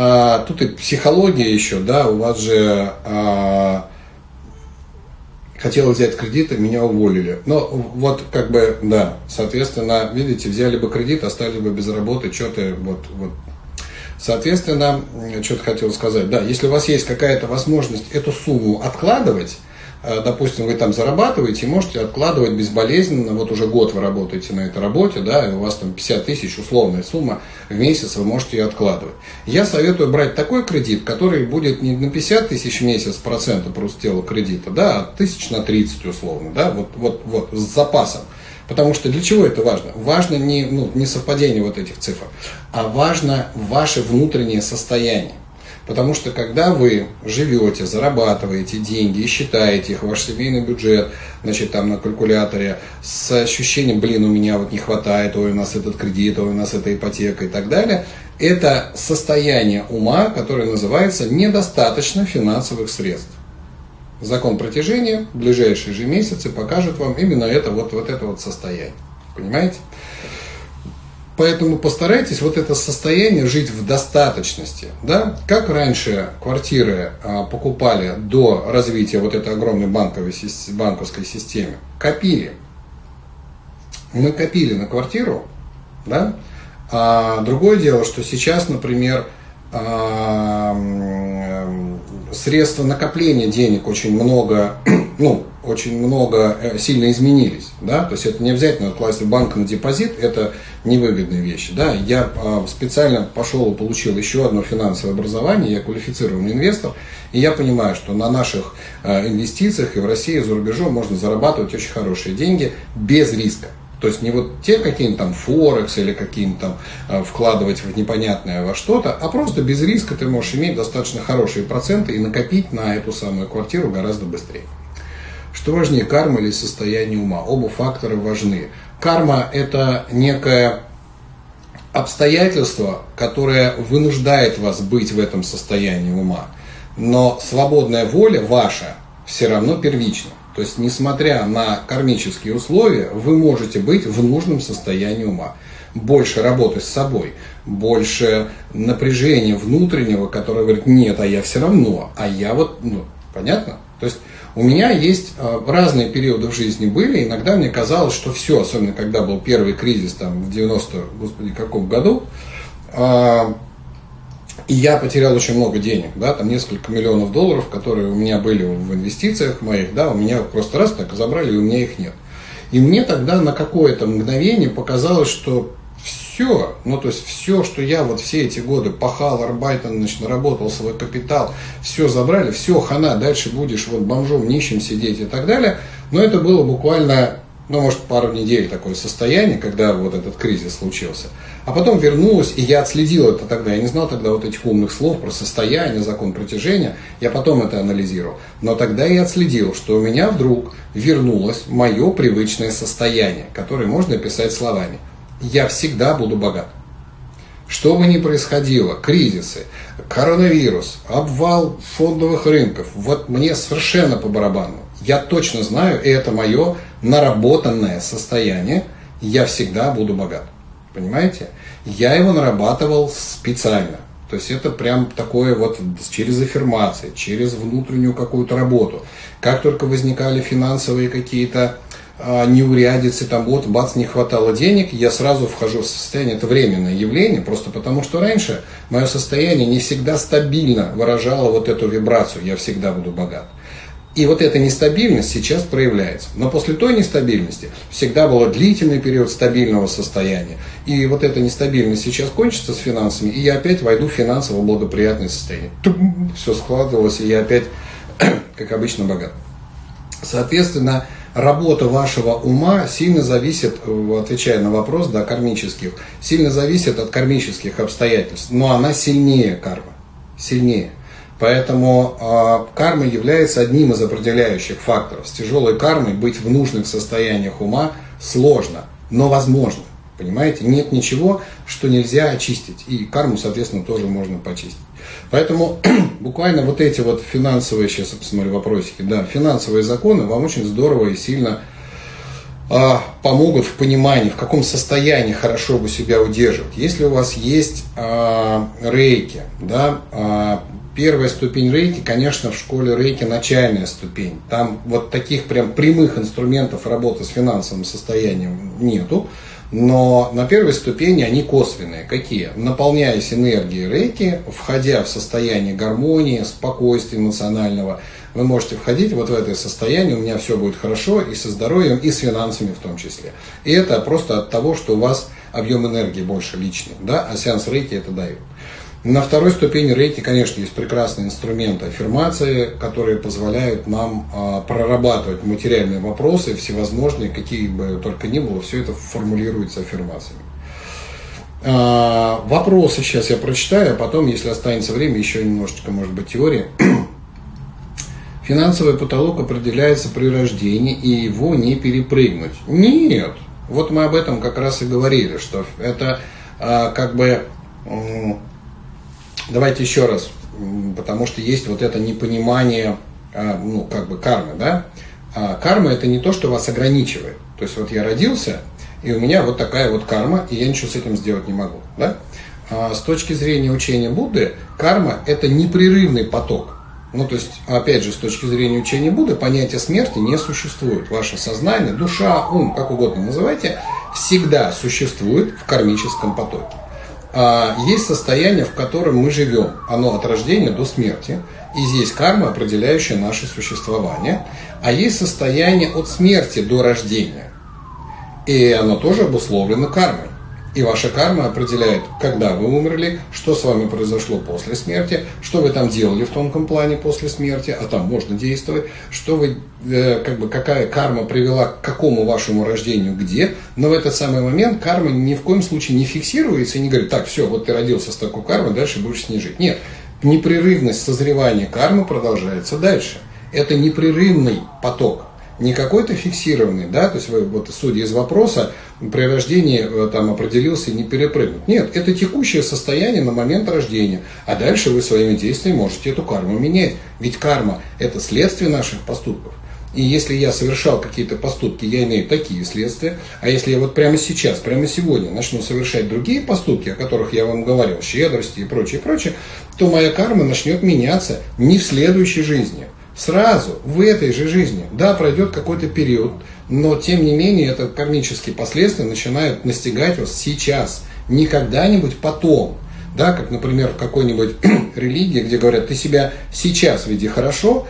а, тут и психология еще, да, у вас же а, хотела взять кредит, и меня уволили. Но вот как бы, да, соответственно, видите, взяли бы кредит, остались бы без работы, что-то вот, вот. Соответственно, что-то хотел сказать, да, если у вас есть какая-то возможность эту сумму откладывать, допустим, вы там зарабатываете, можете откладывать безболезненно, вот уже год вы работаете на этой работе, да, и у вас там 50 тысяч условная сумма в месяц, вы можете ее откладывать. Я советую брать такой кредит, который будет не на 50 тысяч в месяц процента просто тела кредита, да, а тысяч на 30 условно, да, вот, вот, вот, с запасом. Потому что для чего это важно? Важно не, ну, не совпадение вот этих цифр, а важно ваше внутреннее состояние. Потому что когда вы живете, зарабатываете деньги и считаете их, ваш семейный бюджет, значит, там на калькуляторе, с ощущением, блин, у меня вот не хватает, ой, у нас этот кредит, ой, у нас эта ипотека и так далее, это состояние ума, которое называется недостаточно финансовых средств. Закон притяжения в ближайшие же месяцы покажет вам именно это вот, вот это вот состояние. Понимаете? Поэтому постарайтесь вот это состояние жить в достаточности. Да? Как раньше квартиры а, покупали до развития вот этой огромной банковой, банковской системы? Копили. Мы копили на квартиру, да? А другое дело, что сейчас, например, а, средства накопления денег очень много, ну, очень много э, сильно изменились, да, то есть это не обязательно класть в банк на депозит, это невыгодные вещи, да, я а, специально пошел и получил еще одно финансовое образование, я квалифицированный инвестор, и я понимаю, что на наших а, инвестициях и в России, и за рубежом можно зарабатывать очень хорошие деньги без риска, то есть не вот те какие-нибудь там Форекс или какие-нибудь там э, вкладывать в непонятное во что-то, а просто без риска ты можешь иметь достаточно хорошие проценты и накопить на эту самую квартиру гораздо быстрее. Что важнее, карма или состояние ума? Оба фактора важны. Карма – это некое обстоятельство, которое вынуждает вас быть в этом состоянии ума. Но свободная воля ваша все равно первична. То есть, несмотря на кармические условия, вы можете быть в нужном состоянии ума. Больше работы с собой, больше напряжения внутреннего, которое говорит, нет, а я все равно, а я вот, ну, понятно? То есть, у меня есть э, разные периоды в жизни были, иногда мне казалось, что все, особенно когда был первый кризис там в 90 господи, каком году, э, и я потерял очень много денег, да, там несколько миллионов долларов, которые у меня были в инвестициях моих, да, у меня просто раз так забрали, и у меня их нет. И мне тогда на какое-то мгновение показалось, что все, ну то есть все, что я вот все эти годы пахал, арбайтон, значит, наработал свой капитал, все забрали, все, хана, дальше будешь вот бомжом, нищим сидеть и так далее. Но это было буквально ну, может, пару недель такое состояние, когда вот этот кризис случился. А потом вернулась, и я отследил это тогда. Я не знал тогда вот этих умных слов про состояние, закон притяжения. Я потом это анализировал. Но тогда я отследил, что у меня вдруг вернулось мое привычное состояние, которое можно описать словами. Я всегда буду богат. Что бы ни происходило, кризисы, коронавирус, обвал фондовых рынков, вот мне совершенно по барабану. Я точно знаю, и это мое наработанное состояние, я всегда буду богат. Понимаете? Я его нарабатывал специально. То есть это прям такое вот через аффирмации, через внутреннюю какую-то работу. Как только возникали финансовые какие-то неурядицы, там вот, бац, не хватало денег, я сразу вхожу в состояние, это временное явление, просто потому что раньше мое состояние не всегда стабильно выражало вот эту вибрацию, я всегда буду богат. И вот эта нестабильность сейчас проявляется. Но после той нестабильности всегда был длительный период стабильного состояния. И вот эта нестабильность сейчас кончится с финансами, и я опять войду в финансово благоприятное состояние. Все складывалось, и я опять, как обычно, богат. Соответственно, работа вашего ума сильно зависит, отвечая на вопрос, да, кармических, сильно зависит от кармических обстоятельств. Но она сильнее кармы. Сильнее. Поэтому э, карма является одним из определяющих факторов. С тяжелой кармой быть в нужных состояниях ума сложно, но возможно. Понимаете, нет ничего, что нельзя очистить. И карму, соответственно, тоже можно почистить. Поэтому буквально вот эти вот финансовые, сейчас посмотрю вопросики, да, финансовые законы вам очень здорово и сильно а, помогут в понимании, в каком состоянии хорошо бы себя удерживать. Если у вас есть а, рейки, да, а, первая ступень рейки, конечно, в школе рейки начальная ступень. Там вот таких прям прямых инструментов работы с финансовым состоянием нету. Но на первой ступени они косвенные. Какие? Наполняясь энергией рейки, входя в состояние гармонии, спокойствия эмоционального, вы можете входить вот в это состояние, у меня все будет хорошо и со здоровьем, и с финансами в том числе. И это просто от того, что у вас объем энергии больше личный, да, а сеанс рейки это дает. На второй ступени рейки, конечно, есть прекрасные инструменты аффирмации, которые позволяют нам а, прорабатывать материальные вопросы, всевозможные, какие бы только ни было, все это формулируется аффирмациями. А, вопросы сейчас я прочитаю, а потом, если останется время, еще немножечко, может быть, теории. Финансовый потолок определяется при рождении, и его не перепрыгнуть. Нет. Вот мы об этом как раз и говорили, что это а, как бы Давайте еще раз, потому что есть вот это непонимание, а, ну, как бы кармы, да? А карма это не то, что вас ограничивает. То есть вот я родился, и у меня вот такая вот карма, и я ничего с этим сделать не могу, да? А с точки зрения учения Будды, карма это непрерывный поток. Ну, то есть, опять же, с точки зрения учения Будды, понятие смерти не существует. Ваше сознание, душа, ум, как угодно называйте, всегда существует в кармическом потоке. А, есть состояние, в котором мы живем. Оно от рождения до смерти. И здесь карма, определяющая наше существование. А есть состояние от смерти до рождения. И оно тоже обусловлено кармой. И ваша карма определяет, когда вы умерли, что с вами произошло после смерти, что вы там делали в тонком плане после смерти, а там можно действовать, что вы, э, как бы, какая карма привела к какому вашему рождению, где. Но в этот самый момент карма ни в коем случае не фиксируется и не говорит, так, все, вот ты родился с такой кармой, дальше будешь с ней жить. Нет, непрерывность созревания кармы продолжается дальше. Это непрерывный поток не какой-то фиксированный, да, то есть вы, вот судя из вопроса, при рождении э, там определился не перепрыгнуть. Нет, это текущее состояние на момент рождения, а дальше вы своими действиями можете эту карму менять. Ведь карма – это следствие наших поступков. И если я совершал какие-то поступки, я имею такие следствия. А если я вот прямо сейчас, прямо сегодня начну совершать другие поступки, о которых я вам говорил, щедрости и прочее, прочее, то моя карма начнет меняться не в следующей жизни – сразу, в этой же жизни. Да, пройдет какой-то период, но тем не менее это кармические последствия начинают настигать вас сейчас, не когда-нибудь потом. Да, как, например, в какой-нибудь религии, где говорят, ты себя сейчас веди хорошо,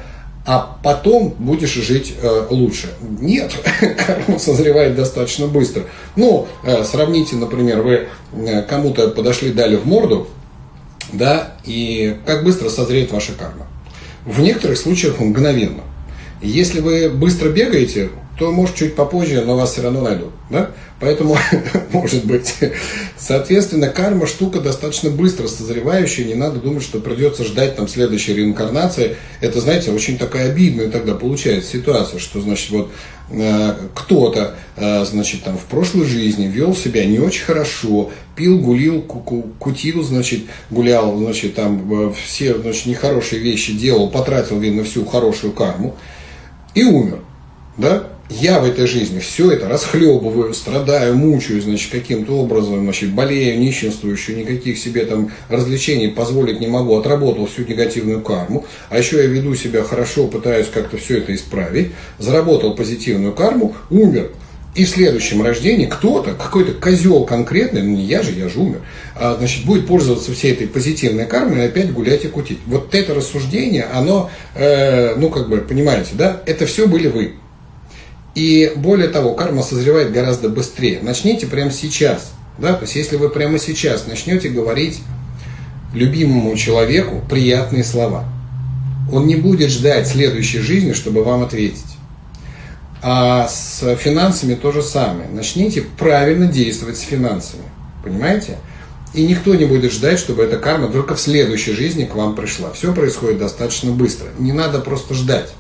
а потом будешь жить э, лучше. Нет, карма созревает достаточно быстро. Ну, э, сравните, например, вы э, кому-то подошли, дали в морду, да, и как быстро созреет ваша карма. В некоторых случаях мгновенно. Если вы быстро бегаете, то, может, чуть попозже, но вас все равно найдут. Да? Поэтому, может быть, соответственно, карма штука достаточно быстро созревающая, не надо думать, что придется ждать там следующей реинкарнации. Это, знаете, очень такая обидная тогда получается ситуация, что, значит, вот э, кто-то, э, значит, там в прошлой жизни вел себя не очень хорошо, пил, гулил, кутил, значит, гулял, значит, там э, все, значит, нехорошие вещи делал, потратил, видно, всю хорошую карму и умер, да? Я в этой жизни все это расхлебываю, страдаю, мучаю, значит, каким-то образом, значит, болею, нищенствую, еще никаких себе там развлечений позволить не могу, отработал всю негативную карму, а еще я веду себя хорошо, пытаюсь как-то все это исправить, заработал позитивную карму, умер. И в следующем рождении кто-то, какой-то козел конкретный, ну не я же, я же умер, а, значит, будет пользоваться всей этой позитивной кармой и опять гулять и кутить. Вот это рассуждение, оно, э, ну как бы, понимаете, да, это все были вы. И более того, карма созревает гораздо быстрее. Начните прямо сейчас. Да? То есть, если вы прямо сейчас начнете говорить любимому человеку приятные слова, он не будет ждать следующей жизни, чтобы вам ответить. А с финансами то же самое. Начните правильно действовать с финансами. Понимаете? И никто не будет ждать, чтобы эта карма только в следующей жизни к вам пришла. Все происходит достаточно быстро. Не надо просто ждать.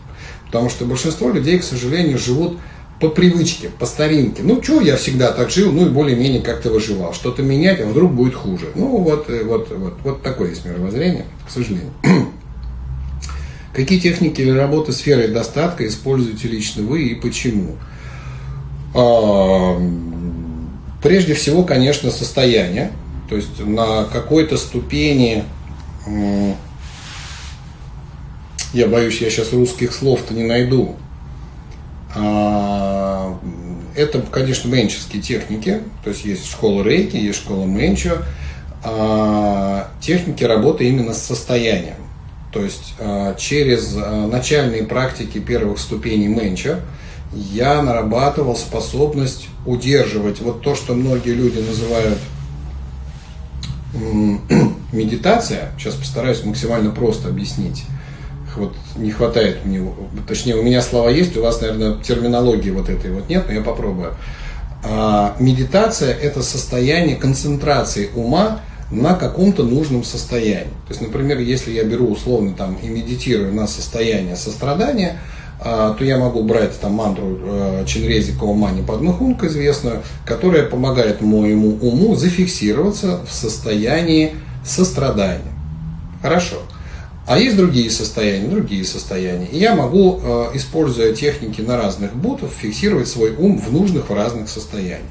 Потому что большинство людей, к сожалению, живут по привычке, по старинке. Ну, что, я всегда так жил, ну и более-менее как-то выживал. Что-то менять, а вдруг будет хуже. Ну, вот, э, вот, вот, вот такое есть мировоззрение, к сожалению. Какие техники или работы сферой достатка используете лично вы и почему? А, прежде всего, конечно, состояние. То есть на какой-то ступени я боюсь, я сейчас русских слов-то не найду. А, это, конечно, менчевские техники, то есть есть школа рейки, есть школа менчо. А, техники работы именно с состоянием. То есть а, через начальные практики первых ступеней менчо я нарабатывал способность удерживать вот то, что многие люди называют медитация. Сейчас постараюсь максимально просто объяснить вот не хватает мне, точнее, у меня слова есть, у вас, наверное, терминологии вот этой вот нет, но я попробую. А, медитация – это состояние концентрации ума на каком-то нужном состоянии. То есть, например, если я беру условно там и медитирую на состояние сострадания, а, то я могу брать там мантру э, Чинрези Каумани Падмахунка известную, которая помогает моему уму зафиксироваться в состоянии сострадания. Хорошо. А есть другие состояния, другие состояния. И я могу, э, используя техники на разных бутов, фиксировать свой ум в нужных в разных состояниях.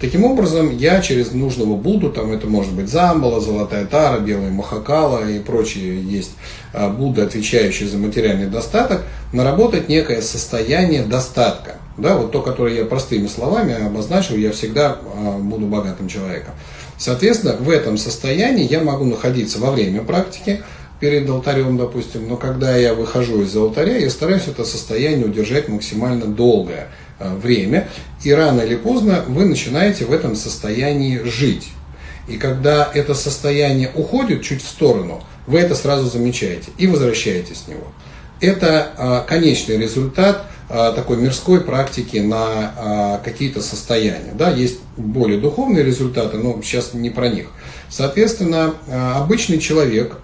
Таким образом, я через нужного Будду, там это может быть Замбала, Золотая Тара, Белая Махакала и прочие есть э, Будды, отвечающие за материальный достаток, наработать некое состояние достатка. Да, вот то, которое я простыми словами обозначил, я всегда э, буду богатым человеком. Соответственно, в этом состоянии я могу находиться во время практики, перед алтарем, допустим, но когда я выхожу из алтаря, я стараюсь это состояние удержать максимально долгое э, время, и рано или поздно вы начинаете в этом состоянии жить. И когда это состояние уходит чуть в сторону, вы это сразу замечаете и возвращаетесь с него. Это а, конечный результат а, такой мирской практики на какие-то состояния. Да, есть более духовные результаты, но сейчас не про них. Соответственно, обычный человек,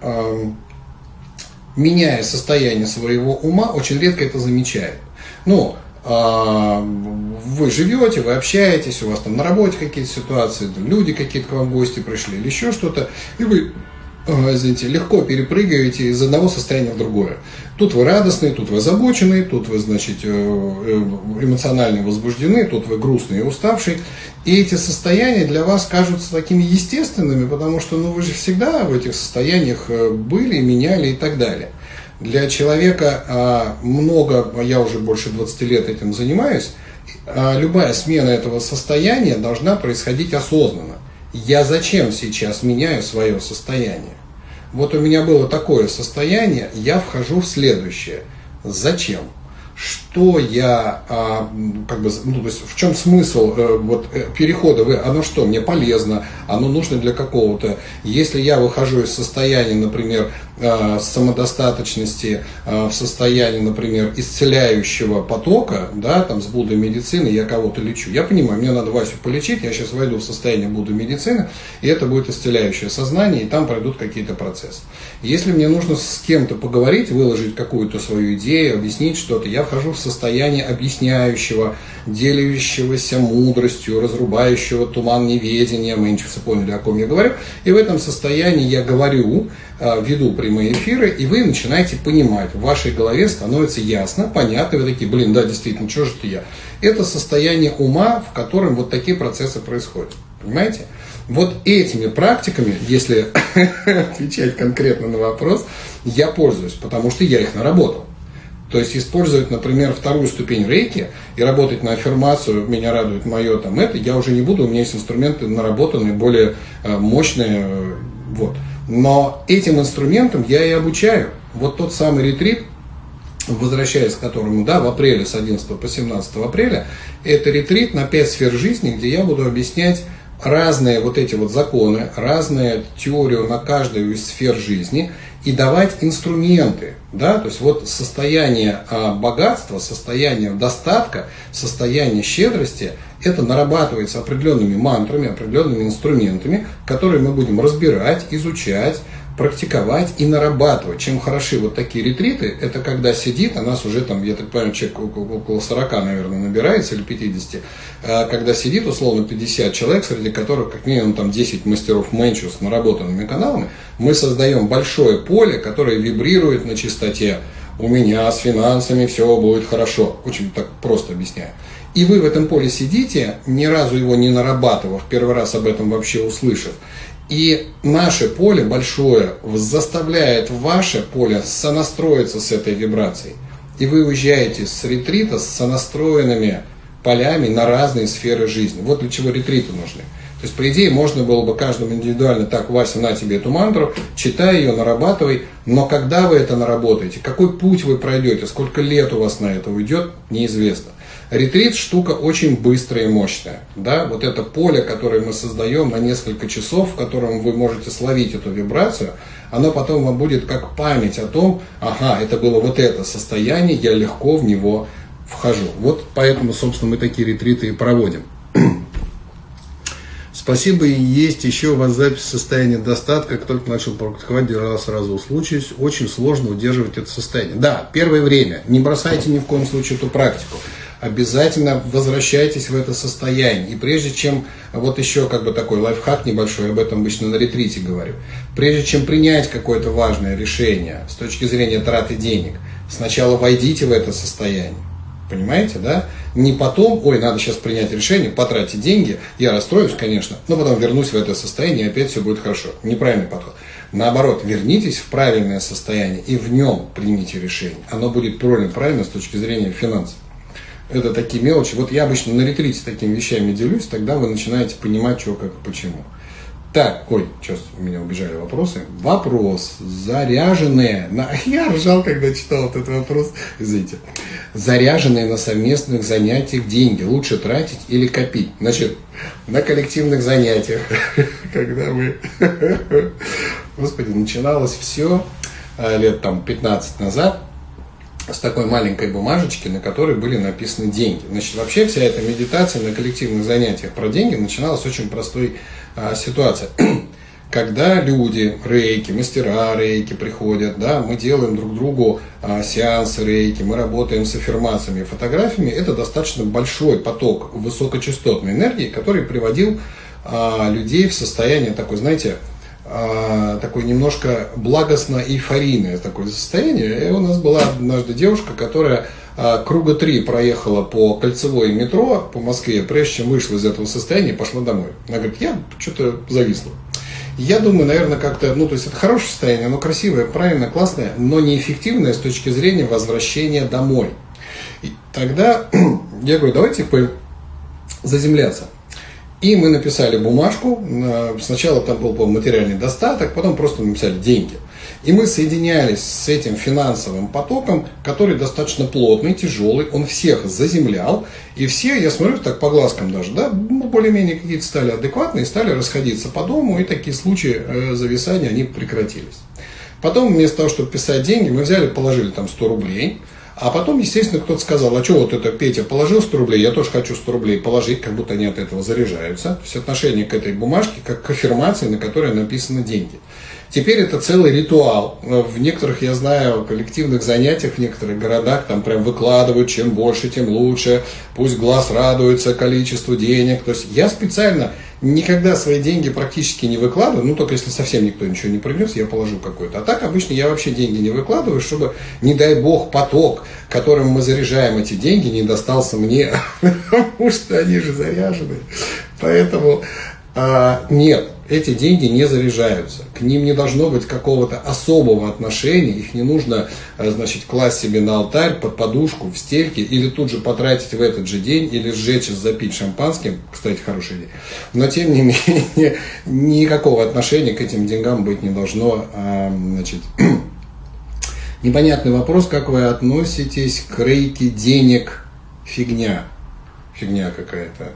меняя состояние своего ума, очень редко это замечает. Ну, вы живете, вы общаетесь, у вас там на работе какие-то ситуации, люди какие-то к вам гости пришли или еще что-то, и вы извините, легко перепрыгиваете из одного состояния в другое. Тут вы радостные, тут вы озабоченные, тут вы, значит, э, э, эмоционально возбуждены, тут вы грустные и уставшие. И эти состояния для вас кажутся такими естественными, потому что ну, вы же всегда в этих состояниях э, были, меняли и так далее. Для человека а, много, я уже больше 20 лет этим занимаюсь, а, любая смена этого состояния должна происходить осознанно я зачем сейчас меняю свое состояние? Вот у меня было такое состояние, я вхожу в следующее. Зачем? что я, а, как бы, ну, то есть в чем смысл э, вот, э, перехода, вы, оно что, мне полезно, оно нужно для какого-то, если я выхожу из состояния, например, самодостаточности, э, в состояние, например, исцеляющего потока, да, там с Буддой медицины, я кого-то лечу, я понимаю, мне надо Васю полечить, я сейчас войду в состояние Будды медицины, и это будет исцеляющее сознание, и там пройдут какие-то процессы. Если мне нужно с кем-то поговорить, выложить какую-то свою идею, объяснить что-то, я вхожу в состояние объясняющего, делящегося мудростью, разрубающего туман неведения, мы все поняли, о ком я говорю, и в этом состоянии я говорю, а, веду прямые эфиры, и вы начинаете понимать, в вашей голове становится ясно, понятно, вы такие, блин, да, действительно, что же это я? Это состояние ума, в котором вот такие процессы происходят, понимаете? Вот этими практиками, если отвечать конкретно на вопрос, я пользуюсь, потому что я их наработал. То есть использовать, например, вторую ступень рейки и работать на аффирмацию, меня радует мое там это, я уже не буду, у меня есть инструменты наработанные, более э, мощные. Э, вот. Но этим инструментом я и обучаю. Вот тот самый ретрит, возвращаясь к которому, да, в апреле, с 11 по 17 апреля, это ретрит на 5 сфер жизни, где я буду объяснять разные вот эти вот законы, разные теорию на каждую из сфер жизни и давать инструменты, да, то есть вот состояние а, богатства, состояние достатка, состояние щедрости, это нарабатывается определенными мантрами, определенными инструментами, которые мы будем разбирать, изучать, практиковать и нарабатывать. Чем хороши вот такие ретриты, это когда сидит, а нас уже там, я так понимаю, человек около 40, наверное, набирается или 50, а когда сидит условно 50 человек, среди которых как минимум там 10 мастеров менчу с наработанными каналами, мы создаем большое поле, которое вибрирует на чистоте. У меня с финансами все будет хорошо. Очень так просто объясняю. И вы в этом поле сидите, ни разу его не нарабатывав, первый раз об этом вообще услышав, и наше поле большое заставляет ваше поле сонастроиться с этой вибрацией. И вы уезжаете с ретрита с сонастроенными полями на разные сферы жизни. Вот для чего ретриты нужны. То есть, по идее, можно было бы каждому индивидуально, так, Вася, на тебе эту мантру, читай ее, нарабатывай, но когда вы это наработаете, какой путь вы пройдете, сколько лет у вас на это уйдет, неизвестно. Ретрит штука очень быстрая и мощная. Да? Вот это поле, которое мы создаем на несколько часов, в котором вы можете словить эту вибрацию, оно потом вам будет как память о том, ага, это было вот это состояние, я легко в него вхожу. Вот поэтому, собственно, мы такие ретриты и проводим. Спасибо, и есть еще у вас запись состояния достатка. Как только начал практиковать, держал сразу случаюсь. Очень сложно удерживать это состояние. Да, первое время. Не бросайте ни в коем случае эту практику обязательно возвращайтесь в это состояние. И прежде чем, вот еще как бы такой лайфхак небольшой, об этом обычно на ретрите говорю, прежде чем принять какое-то важное решение с точки зрения траты денег, сначала войдите в это состояние. Понимаете, да? Не потом, ой, надо сейчас принять решение, потратить деньги, я расстроюсь, конечно, но потом вернусь в это состояние, и опять все будет хорошо. Неправильный подход. Наоборот, вернитесь в правильное состояние и в нем примите решение. Оно будет правильно, правильно с точки зрения финансов. Это такие мелочи. Вот я обычно на ретрите такими вещами делюсь, тогда вы начинаете понимать, что, как, почему. Так, ой, сейчас у меня убежали вопросы. Вопрос. Заряженные на... Я ржал, когда читал этот вопрос. Извините. Заряженные на совместных занятиях деньги лучше тратить или копить? Значит, на коллективных занятиях, когда мы... Господи, начиналось все э, лет там 15 назад с такой маленькой бумажечки, на которой были написаны деньги. Значит, вообще вся эта медитация на коллективных занятиях про деньги начиналась очень простой а, ситуация. Когда люди, рейки, мастера рейки приходят, да, мы делаем друг другу а, сеансы рейки, мы работаем с аффирмациями, фотографиями, это достаточно большой поток высокочастотной энергии, который приводил а, людей в состояние такой, знаете, а, такое немножко благостно-эйфорийное такое состояние. И у нас была однажды девушка, которая а, круга три проехала по кольцевой метро по Москве, прежде чем вышла из этого состояния и пошла домой. Она говорит, я что-то зависла. Я думаю, наверное, как-то, ну, то есть это хорошее состояние, оно красивое, правильное, классное, но неэффективное с точки зрения возвращения домой. И тогда я говорю, давайте заземляться. И мы написали бумажку. Сначала там был, по материальный достаток, потом просто написали деньги. И мы соединялись с этим финансовым потоком, который достаточно плотный, тяжелый, он всех заземлял, и все, я смотрю так по глазкам даже, да, более-менее какие-то стали адекватные, стали расходиться по дому, и такие случаи э, зависания, они прекратились. Потом вместо того, чтобы писать деньги, мы взяли, положили там 100 рублей, а потом, естественно, кто-то сказал, а что вот это Петя положил 100 рублей, я тоже хочу 100 рублей положить, как будто они от этого заряжаются. То есть отношение к этой бумажке как к аффирмации, на которой написаны деньги. Теперь это целый ритуал. В некоторых, я знаю, коллективных занятиях, в некоторых городах там прям выкладывают, чем больше, тем лучше. Пусть глаз радуется количеству денег. То есть я специально никогда свои деньги практически не выкладываю, ну только если совсем никто ничего не принес, я положу какой-то. А так обычно я вообще деньги не выкладываю, чтобы, не дай бог, поток, которым мы заряжаем эти деньги, не достался мне, потому что они же заряжены. Поэтому а, нет, эти деньги не заряжаются. К ним не должно быть какого-то особого отношения. Их не нужно, э, значит, класть себе на алтарь, под подушку, в стельке, или тут же потратить в этот же день, или сжечь и запить шампанским. Кстати, хорошая идея. Но, тем не менее, никакого отношения к этим деньгам быть не должно. А, значит, непонятный вопрос, как вы относитесь к рейке денег фигня. Фигня какая-то.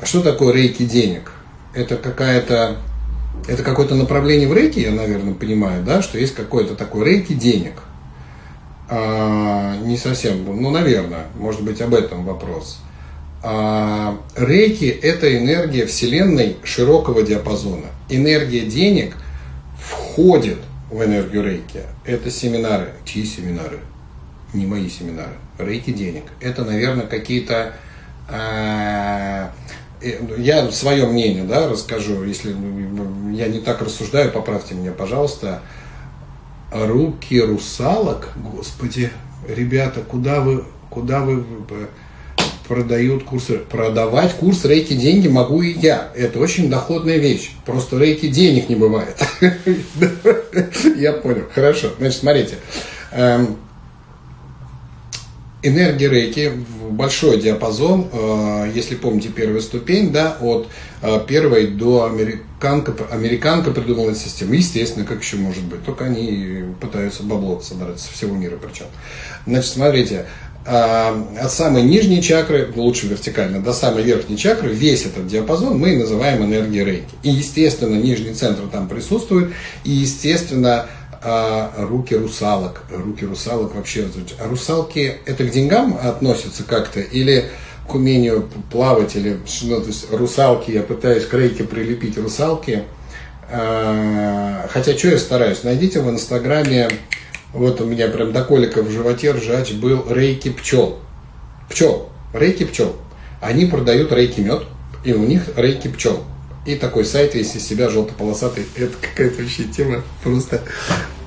А что такое рейки денег? Это какая-то это какое-то направление в рейке, я, наверное, понимаю, да, что есть какой-то такой рейки денег. А, не совсем, ну, наверное, может быть, об этом вопрос. А, рейки – это энергия Вселенной широкого диапазона. Энергия денег входит в энергию рейки. Это семинары. Чьи семинары? Не мои семинары. Рейки денег. Это, наверное, какие-то а, я свое мнение да, расскажу, если ну, я не так рассуждаю, поправьте меня, пожалуйста. Руки русалок, господи, ребята, куда вы, куда вы продают курсы? Продавать курс рейки деньги могу и я. Это очень доходная вещь. Просто рейки денег не бывает. Я понял. Хорошо. Значит, смотрите. Энергия рейки в большой диапазон, э, если помните первую ступень, да, от э, первой до американка, американка придумала систему. Естественно, как еще может быть, только они пытаются бабло собрать со всего мира причем. Значит, смотрите, э, от самой нижней чакры, лучше вертикально, до самой верхней чакры, весь этот диапазон мы называем энергией рейки. И, естественно, нижний центр там присутствует, и, естественно, а руки русалок. Руки русалок вообще... А русалки это к деньгам относятся как-то или к умению плавать, или ну, то есть русалки, я пытаюсь к рейке прилепить русалки. А, хотя что я стараюсь? Найдите в инстаграме, вот у меня прям до колика в животе ржач был рейки пчел. Пчел. Рейки пчел. Они продают рейки мед, и у них рейки пчел. И такой сайт весь из себя желто-полосатый. Это какая-то вообще тема просто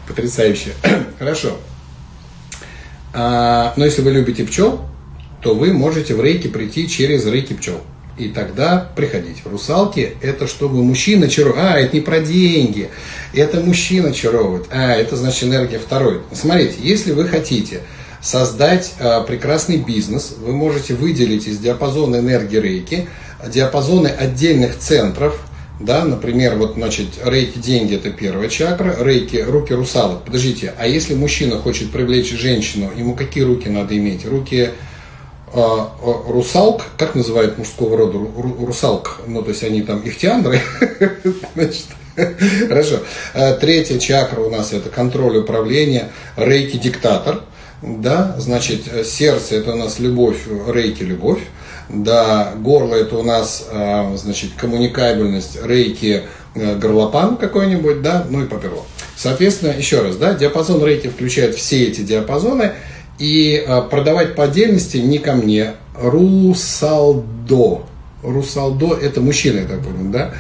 потрясающая. Хорошо. А, но если вы любите пчел, то вы можете в рейки прийти через рейки пчел. И тогда приходите. Русалки – это чтобы мужчина чаровывает. А, это не про деньги. Это мужчина чаровывает. А, это значит энергия второй. Смотрите, если вы хотите создать а, прекрасный бизнес, вы можете выделить из диапазона энергии рейки диапазоны отдельных центров Да, например, вот, значит, рейки деньги это первая чакра, рейки руки русалок. Подождите, а если мужчина хочет привлечь женщину, ему какие руки надо иметь? Руки э, русалк, как называют мужского рода русалк? Ну, то есть они там ихтиандры, значит, Хорошо. А, третья чакра у нас это контроль управления, рейки диктатор. Да, значит, сердце это у нас любовь, рейки любовь. Да, горло это у нас, а, значит, коммуникабельность, рейки э, горлопан какой-нибудь, да, ну и поперло. Соответственно, еще раз, да, диапазон рейки включает все эти диапазоны, и а, продавать по отдельности не ко мне. Русалдо. Русалдо это мужчина, я так понял, да?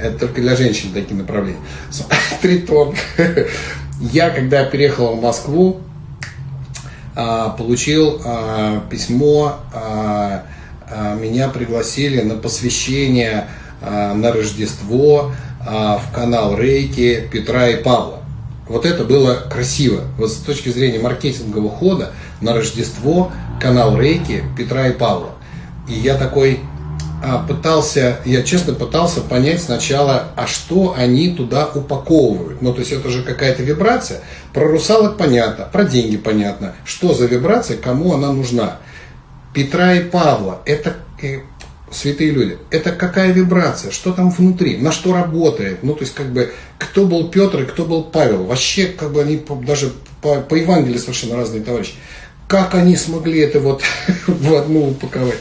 Это только для женщин такие направления. Тритон. Я, когда переехал в Москву, а, получил письмо, меня пригласили на посвящение на Рождество в канал Рейки Петра и Павла. Вот это было красиво. Вот с точки зрения маркетингового хода на Рождество канал Рейки Петра и Павла. И я такой, а, пытался, я честно пытался понять сначала, а что они туда упаковывают. Ну, то есть это же какая-то вибрация. Про русалок понятно, про деньги понятно. Что за вибрация, кому она нужна. Петра и Павла, это э, святые люди, это какая вибрация, что там внутри, на что работает. Ну, то есть, как бы, кто был Петр и кто был Павел. Вообще, как бы они даже по, по Евангелию совершенно разные товарищи. Как они смогли это вот в одну упаковать?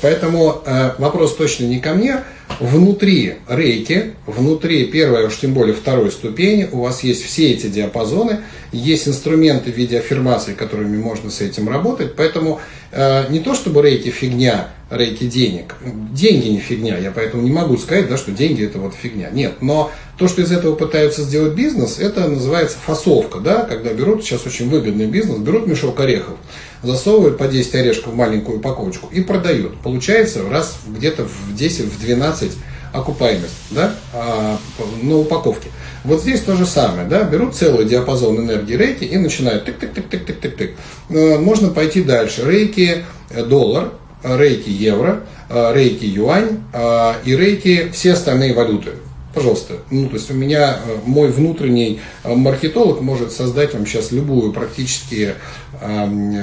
Поэтому э, вопрос точно не ко мне. Внутри рейки, внутри первой, уж тем более второй ступени, у вас есть все эти диапазоны, есть инструменты в виде аффирмаций, которыми можно с этим работать. Поэтому э, не то чтобы рейки фигня, рейки денег. Деньги не фигня, я поэтому не могу сказать, да, что деньги это вот фигня. Нет, но то, что из этого пытаются сделать бизнес, это называется фасовка, да, когда берут, сейчас очень выгодный бизнес, берут мешок орехов, засовывают по 10 орешков в маленькую упаковочку и продают. Получается раз где-то в 10, в 12 окупаемость да, а, на упаковке. Вот здесь то же самое, да, берут целый диапазон энергии рейки и начинают тык-тык-тык-тык-тык-тык-тык. Э, можно пойти дальше. Рейки доллар, рейки евро, э, рейки юань и рейки все остальные валюты. Пожалуйста. Ну, то есть у меня э, мой внутренний маркетолог может создать вам сейчас любую практически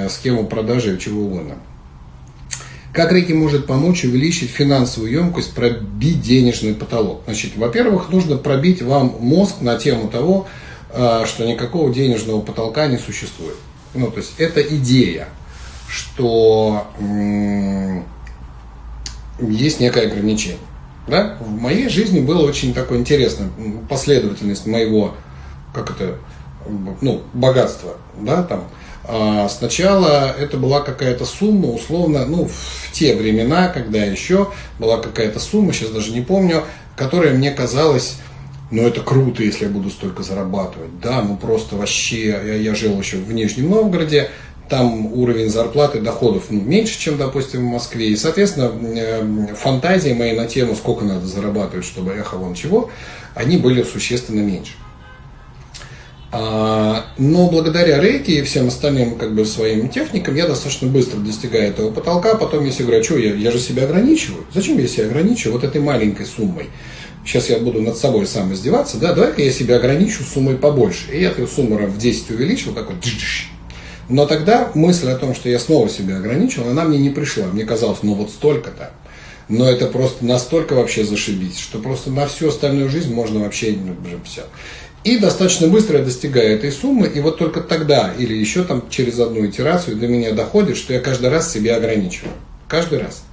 схему продажи чего угодно. Как Рейки может помочь увеличить финансовую емкость, пробить денежный потолок? Значит, во-первых, нужно пробить вам мозг на тему того, что никакого денежного потолка не существует. Ну, то есть это идея, что есть некое ограничение. Да? В моей жизни было очень такое интересное, последовательность моего, как это, ну, богатства, да, там. А сначала это была какая-то сумма, условно, ну, в те времена, когда еще была какая-то сумма, сейчас даже не помню, которая мне казалась ну это круто, если я буду столько зарабатывать. Да, ну просто вообще, я, я жил еще в Нижнем Новгороде, там уровень зарплаты, доходов ну, меньше, чем, допустим, в Москве. И, соответственно, э, фантазии мои на тему, сколько надо зарабатывать, чтобы эхо вон чего, они были существенно меньше. А, но благодаря рейке и всем остальным как бы, своим техникам я достаточно быстро достигаю этого потолка. Потом себе говорю, «А что я, я же себя ограничиваю. Зачем я себя ограничиваю вот этой маленькой суммой? Сейчас я буду над собой сам издеваться. Да, давай-ка я себя ограничу суммой побольше. И я эту сумму в 10 увеличил, такой но тогда мысль о том, что я снова себя ограничил, она мне не пришла. Мне казалось, ну вот столько-то. Но это просто настолько вообще зашибись, что просто на всю остальную жизнь можно вообще ну, все. И достаточно быстро я достигаю этой суммы, и вот только тогда, или еще там через одну итерацию до меня доходит, что я каждый раз себя ограничиваю. Каждый раз.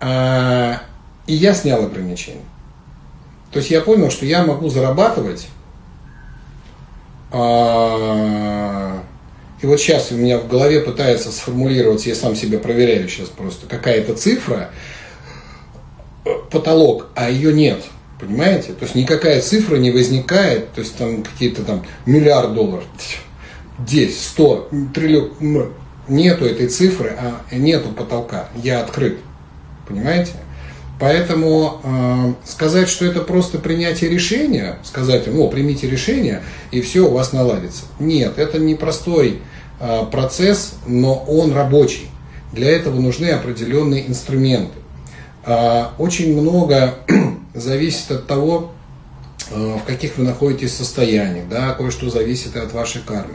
А, и я снял ограничения. То есть я понял, что я могу зарабатывать а, и вот сейчас у меня в голове пытается сформулировать, я сам себя проверяю сейчас просто, какая-то цифра, э, потолок, а ее нет. Понимаете? То есть никакая цифра не возникает, то есть там какие-то там миллиард долларов, 10, 100, триллион, нету этой цифры, а нету потолка, я открыт. Понимаете? Поэтому э, сказать, что это просто принятие решения, сказать, ну, примите решение, и все у вас наладится. Нет, это не простой э, процесс, но он рабочий. Для этого нужны определенные инструменты. Э, очень много зависит от того, э, в каких вы находитесь состояниях, да, кое-что зависит и от вашей кармы.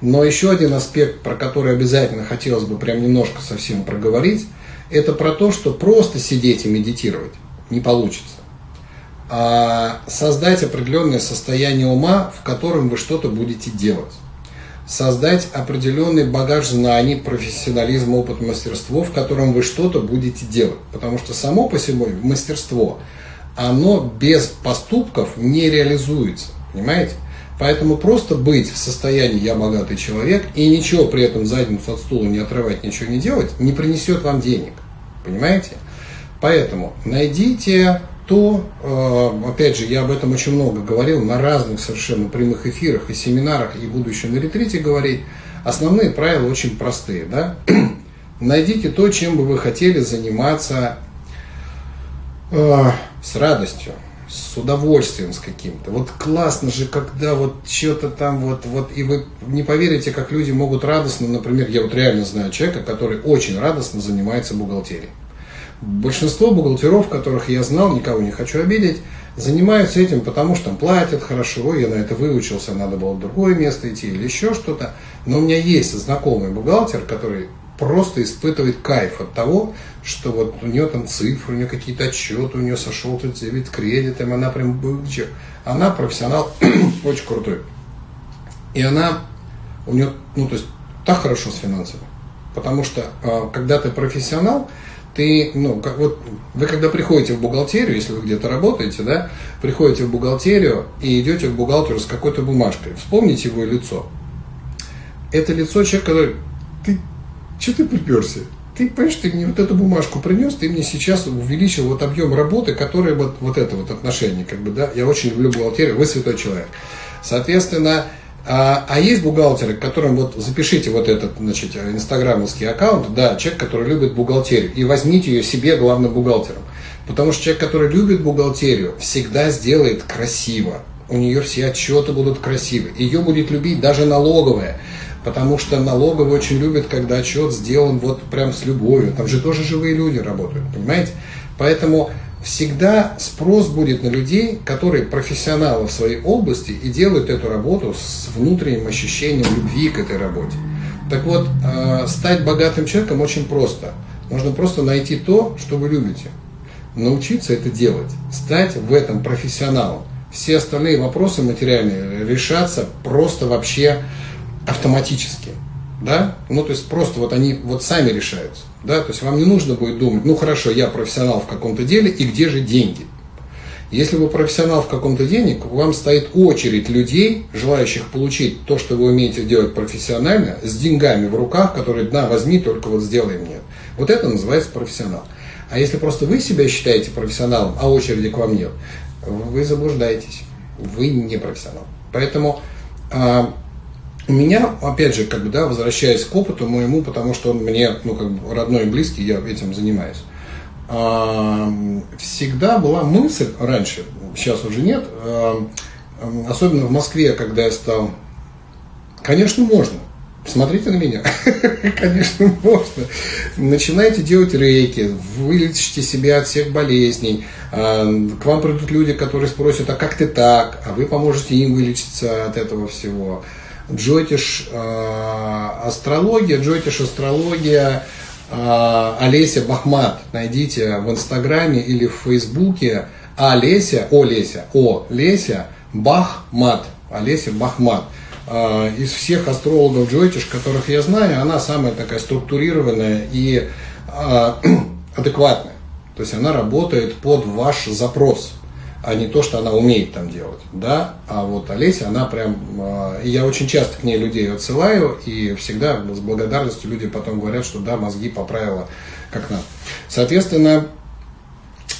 Но еще один аспект, про который обязательно хотелось бы прям немножко совсем проговорить, это про то, что просто сидеть и медитировать не получится. А создать определенное состояние ума, в котором вы что-то будете делать. Создать определенный багаж знаний, профессионализм, опыт, мастерство, в котором вы что-то будете делать. Потому что само по себе мастерство, оно без поступков не реализуется. Понимаете? Поэтому просто быть в состоянии «я богатый человек» и ничего при этом задницу от стула не отрывать, ничего не делать, не принесет вам денег. Понимаете? Поэтому найдите то, э, опять же, я об этом очень много говорил на разных совершенно прямых эфирах и семинарах, и буду еще на ретрите говорить. Основные правила очень простые. Да? Найдите то, чем бы вы хотели заниматься э, с радостью с удовольствием с каким-то. Вот классно же, когда вот что-то там вот, вот, и вы не поверите, как люди могут радостно, например, я вот реально знаю человека, который очень радостно занимается бухгалтерией. Большинство бухгалтеров, которых я знал, никого не хочу обидеть, занимаются этим, потому что там платят хорошо, я на это выучился, надо было в другое место идти или еще что-то. Но у меня есть знакомый бухгалтер, который просто испытывает кайф от того, что вот у нее там цифры, у нее какие-то отчеты, у нее сошел тут дебет кредитом, она прям бычек. Она профессионал очень крутой. И она, у нее, ну то есть, так хорошо с финансами. Потому что, а, когда ты профессионал, ты, ну, как вот вы когда приходите в бухгалтерию, если вы где-то работаете, да, приходите в бухгалтерию и идете к бухгалтеру с какой-то бумажкой, вспомните его лицо. Это лицо человека, который, ты что ты приперся? Ты понимаешь, ты мне вот эту бумажку принес, ты мне сейчас увеличил вот объем работы, который вот, вот это вот отношение, как бы, да, я очень люблю бухгалтерию, вы святой человек. Соответственно, а, а есть бухгалтеры, которым вот запишите вот этот, значит, инстаграмовский аккаунт, да, человек, который любит бухгалтерию, и возьмите ее себе главным бухгалтером. Потому что человек, который любит бухгалтерию, всегда сделает красиво. У нее все отчеты будут красивы. Ее будет любить даже налоговая потому что налоговые очень любят, когда отчет сделан вот прям с любовью. Там же тоже живые люди работают, понимаете? Поэтому всегда спрос будет на людей, которые профессионалы в своей области и делают эту работу с внутренним ощущением любви к этой работе. Так вот, э, стать богатым человеком очень просто. Нужно просто найти то, что вы любите. Научиться это делать. Стать в этом профессионалом. Все остальные вопросы материальные решаться просто вообще автоматически. Да? Ну, то есть просто вот они вот сами решаются. Да? То есть вам не нужно будет думать, ну хорошо, я профессионал в каком-то деле, и где же деньги? Если вы профессионал в каком-то денег, вам стоит очередь людей, желающих получить то, что вы умеете делать профессионально, с деньгами в руках, которые, да, возьми, только вот сделай мне. Вот это называется профессионал. А если просто вы себя считаете профессионалом, а очереди к вам нет, вы заблуждаетесь. Вы не профессионал. Поэтому а, у меня, опять же, как бы, да, возвращаясь к опыту моему, потому что он мне, ну, как бы родной и близкий, я этим занимаюсь. Всегда была мысль раньше, сейчас уже нет, особенно в Москве, когда я стал, конечно, можно. Смотрите на меня. Конечно, можно. Начинайте делать рейки, вылечите себя от всех болезней. К вам придут люди, которые спросят, а как ты так? А вы поможете им вылечиться от этого всего. Джотиш э, астрология, Джотиш астрология э, Олеся Бахмат. Найдите в Инстаграме или в Фейсбуке Олеся, О Леся, О Леся Бахмат. Олеся Бахмат. Э, из всех астрологов Джотиш, которых я знаю, она самая такая структурированная и адекватная. То есть она работает под ваш запрос а не то, что она умеет там делать, да, а вот Олеся, она прям, э, я очень часто к ней людей отсылаю, и всегда с благодарностью люди потом говорят, что да, мозги поправила как надо. Соответственно,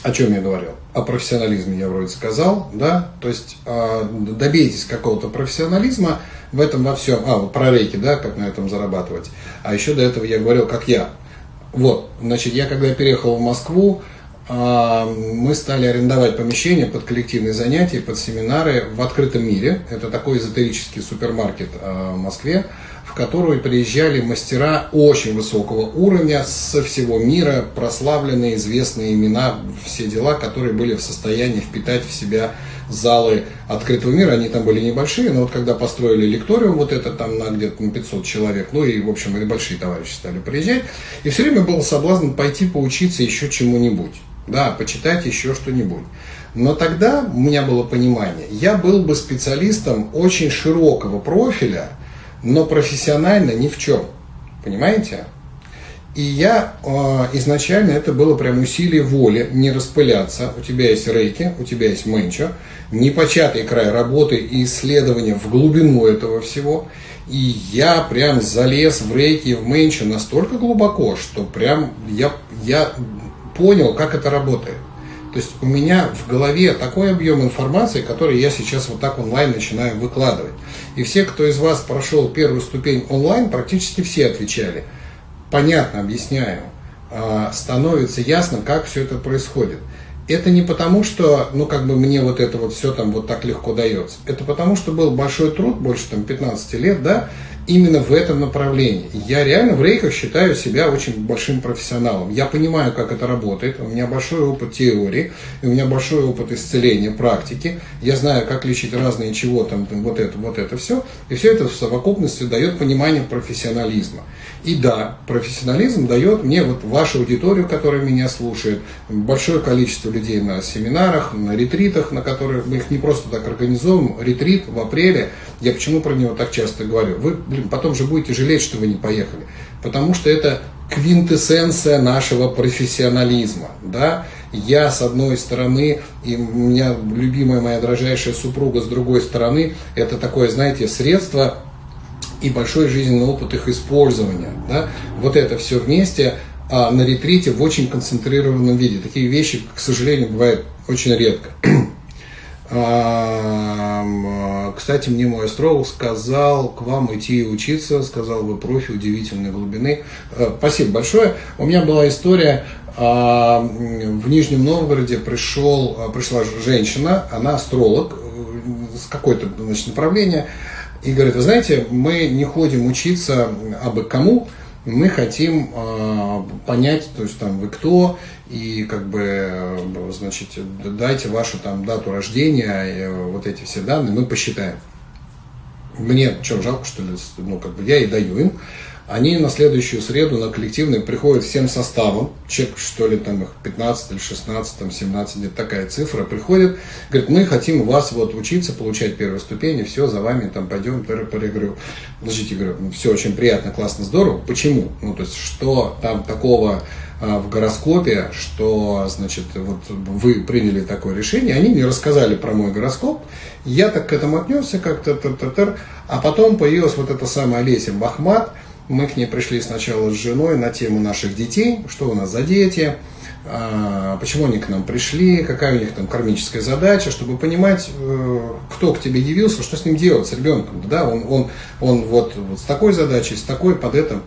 о чем я говорил? О профессионализме я вроде сказал, да, то есть э, добейтесь какого-то профессионализма в этом во всем, а, вот про рейки, да, как на этом зарабатывать, а еще до этого я говорил, как я, вот, значит, я когда переехал в Москву, а, мы стали арендовать помещение под коллективные занятия, под семинары в открытом мире. Это такой эзотерический супермаркет а, в Москве, в которую приезжали мастера очень высокого уровня со всего мира, прославленные, известные имена, все дела, которые были в состоянии впитать в себя залы открытого мира, они там были небольшие, но вот когда построили лекториум, вот это там на где-то на 500 человек, ну и, в общем, и большие товарищи стали приезжать, и все время был соблазн пойти поучиться еще чему-нибудь, да, почитать еще что-нибудь. Но тогда у меня было понимание, я был бы специалистом очень широкого профиля, но профессионально ни в чем. Понимаете? И я э, изначально это было прям усилие воли не распыляться. У тебя есть рейки, у тебя есть менчо, непочатый край работы и исследования в глубину этого всего. И я прям залез в рейки, в менчо настолько глубоко, что прям я, я понял, как это работает. То есть у меня в голове такой объем информации, который я сейчас вот так онлайн начинаю выкладывать. И все, кто из вас прошел первую ступень онлайн, практически все отвечали. Понятно, объясняю. А, становится ясно, как все это происходит. Это не потому, что, ну, как бы мне вот это вот все там вот так легко дается. Это потому, что был большой труд, больше там 15 лет, да, именно в этом направлении. Я реально в рейках считаю себя очень большим профессионалом. Я понимаю, как это работает. У меня большой опыт теории, у меня большой опыт исцеления, практики. Я знаю, как лечить разные чего там, там вот это, вот это все. И все это в совокупности дает понимание профессионализма. И да, профессионализм дает мне вот вашу аудиторию, которая меня слушает, большое количество людей на семинарах, на ретритах, на которых мы их не просто так организуем. Ретрит в апреле, я почему про него так часто говорю? Вы, блин, потом же будете жалеть, что вы не поехали. Потому что это квинтэссенция нашего профессионализма. Да? Я с одной стороны, и у меня любимая моя дрожайшая супруга с другой стороны, это такое, знаете, средство и большой жизненный опыт их использования. Да? Вот это все вместе а, на ретрите в очень концентрированном виде. Такие вещи, к сожалению, бывают очень редко. А, кстати, мне мой астролог сказал к вам идти учиться, сказал, вы профи удивительной глубины. А, спасибо большое. У меня была история, а, в Нижнем Новгороде пришел, пришла женщина, она астролог э, с какой-то значит, направления, и говорит, вы знаете, мы не ходим учиться абы кому, мы хотим э, понять, то есть там вы кто, и как бы, значит, дайте вашу там дату рождения, и, вот эти все данные, мы посчитаем. Мне что, жалко, что ли? Ну, как бы я и даю им. Они на следующую среду на коллективный приходят всем составом, чек, что ли, там их 15 или 16, там 17, где такая цифра, приходит, говорит, мы хотим у вас вот учиться, получать первые ступени, все, за вами там пойдем, пер, пер, говорю, подождите, говорю, ну, все очень приятно, классно, здорово, почему? Ну, то есть, что там такого а, в гороскопе, что, значит, вот вы приняли такое решение, они мне рассказали про мой гороскоп, я так к этому отнесся как-то, а потом появилась вот эта самая Олеся Бахмат, мы к ней пришли сначала с женой на тему наших детей, что у нас за дети, а, почему они к нам пришли, какая у них там кармическая задача, чтобы понимать, э, кто к тебе явился, что с ним делать, с ребенком. Да? Он, он, он вот, вот с такой задачей, с такой под это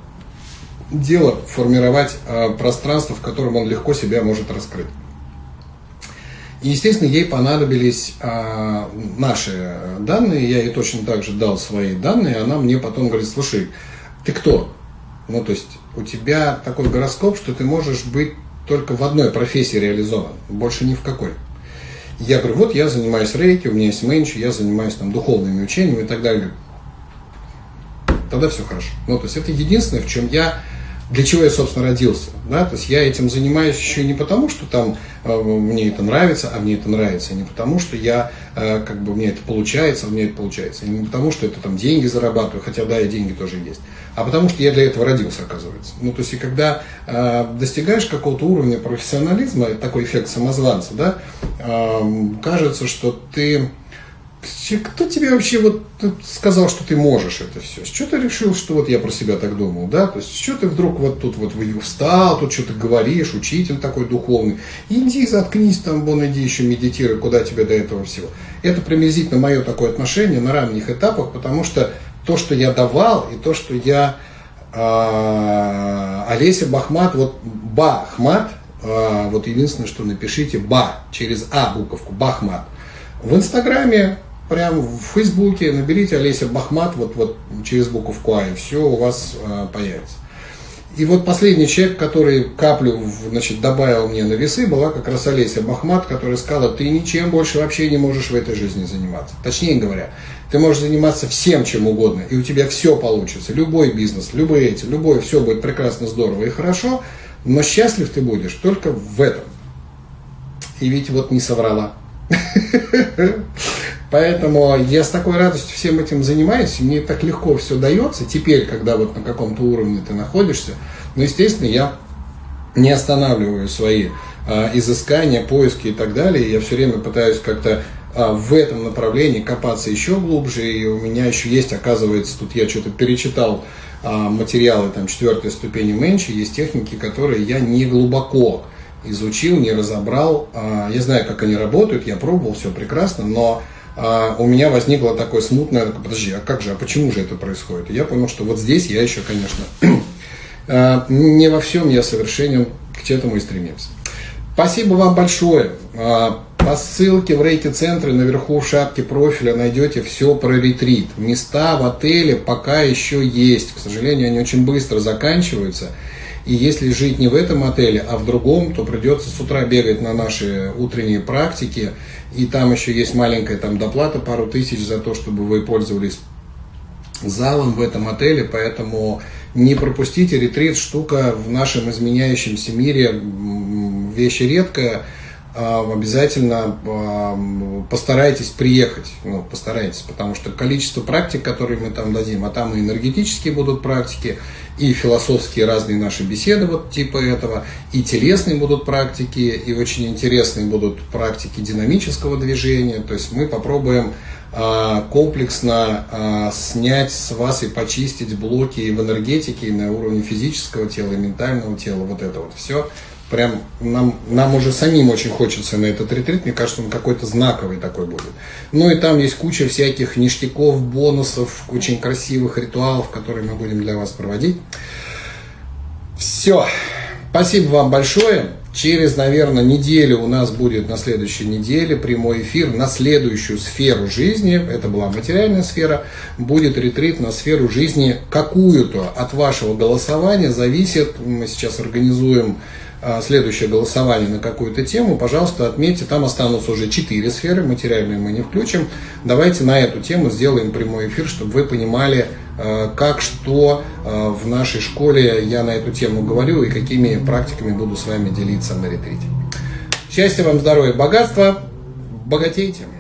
дело формировать а, пространство, в котором он легко себя может раскрыть. И, естественно, ей понадобились а, наши данные, я ей точно так же дал свои данные, она мне потом говорит, слушай, ты кто? Ну, то есть у тебя такой гороскоп, что ты можешь быть только в одной профессии реализован, больше ни в какой. Я говорю, вот я занимаюсь рейки, у меня есть менчи, я занимаюсь там духовными учениями и так далее. Тогда все хорошо. Ну, то есть это единственное, в чем я для чего я, собственно, родился. Да? То есть я этим занимаюсь еще не потому, что там э, мне это нравится, а мне это нравится, не потому, что я, э, как бы, мне это получается, а мне это получается, не потому, что это там деньги зарабатываю, хотя да, и деньги тоже есть, а потому, что я для этого родился, оказывается. Ну, то есть, и когда э, достигаешь какого-то уровня профессионализма, такой эффект самозванца, да, э, кажется, что ты кто тебе вообще вот сказал, что ты можешь это все? С чего ты решил, что вот я про себя так думал, да? То есть, с чего ты вдруг вот тут вот встал, тут что-то говоришь, учитель такой духовный. Иди, заткнись там, вон иди еще медитируй, куда тебе до этого всего. Это приблизительно мое такое отношение на ранних этапах, потому что то, что я давал, и то, что я... Э, Олеся Бахмат, вот Бахмат, э, вот единственное, что напишите, Ба, через А буковку, Бахмат. В Инстаграме прям в Фейсбуке наберите Олеся Бахмат вот, вот через буковку А, и все у вас э, появится. И вот последний человек, который каплю значит, добавил мне на весы, была как раз Олеся Бахмат, которая сказала, ты ничем больше вообще не можешь в этой жизни заниматься. Точнее говоря, ты можешь заниматься всем, чем угодно, и у тебя все получится. Любой бизнес, любые эти, любое, все будет прекрасно, здорово и хорошо, но счастлив ты будешь только в этом. И ведь вот не соврала. Поэтому я с такой радостью всем этим занимаюсь, мне так легко все дается. Теперь, когда вот на каком-то уровне ты находишься, ну, естественно, я не останавливаю свои а, изыскания, поиски и так далее. Я все время пытаюсь как-то а, в этом направлении копаться еще глубже. И у меня еще есть, оказывается, тут я что-то перечитал а, материалы там четвертой ступени Менчи, есть техники, которые я не глубоко изучил, не разобрал. А, я знаю, как они работают, я пробовал, все прекрасно, но а у меня возникло такое смутное, подожди, а как же, а почему же это происходит? И я понял, что вот здесь я еще, конечно, а, не во всем я совершенен, к этому и стремился. Спасибо вам большое. А, по ссылке в рейки-центре наверху в шапке профиля найдете все про ретрит. Места в отеле пока еще есть. К сожалению, они очень быстро заканчиваются. И если жить не в этом отеле, а в другом, то придется с утра бегать на наши утренние практики. И там еще есть маленькая там доплата, пару тысяч за то, чтобы вы пользовались залом в этом отеле. Поэтому не пропустите ретрит, штука в нашем изменяющемся мире, вещь редкая обязательно а, постарайтесь приехать, ну, постарайтесь, потому что количество практик, которые мы там дадим, а там и энергетические будут практики, и философские разные наши беседы вот типа этого, и телесные будут практики, и очень интересные будут практики динамического движения, то есть мы попробуем а, комплексно снять с вас и почистить блоки и в энергетике, и на уровне физического тела, и ментального тела, вот это вот все – прям нам, нам уже самим очень хочется на этот ретрит. Мне кажется, он какой-то знаковый такой будет. Ну и там есть куча всяких ништяков, бонусов, очень красивых ритуалов, которые мы будем для вас проводить. Все. Спасибо вам большое. Через, наверное, неделю у нас будет на следующей неделе прямой эфир на следующую сферу жизни. Это была материальная сфера. Будет ретрит на сферу жизни какую-то. От вашего голосования зависит. Мы сейчас организуем следующее голосование на какую-то тему, пожалуйста, отметьте, там останутся уже четыре сферы, материальные мы не включим. Давайте на эту тему сделаем прямой эфир, чтобы вы понимали, а, как, что а, в нашей школе я на эту тему говорю и какими практиками буду с вами делиться на ретрите. Счастья вам, здоровья, богатства, богатейте!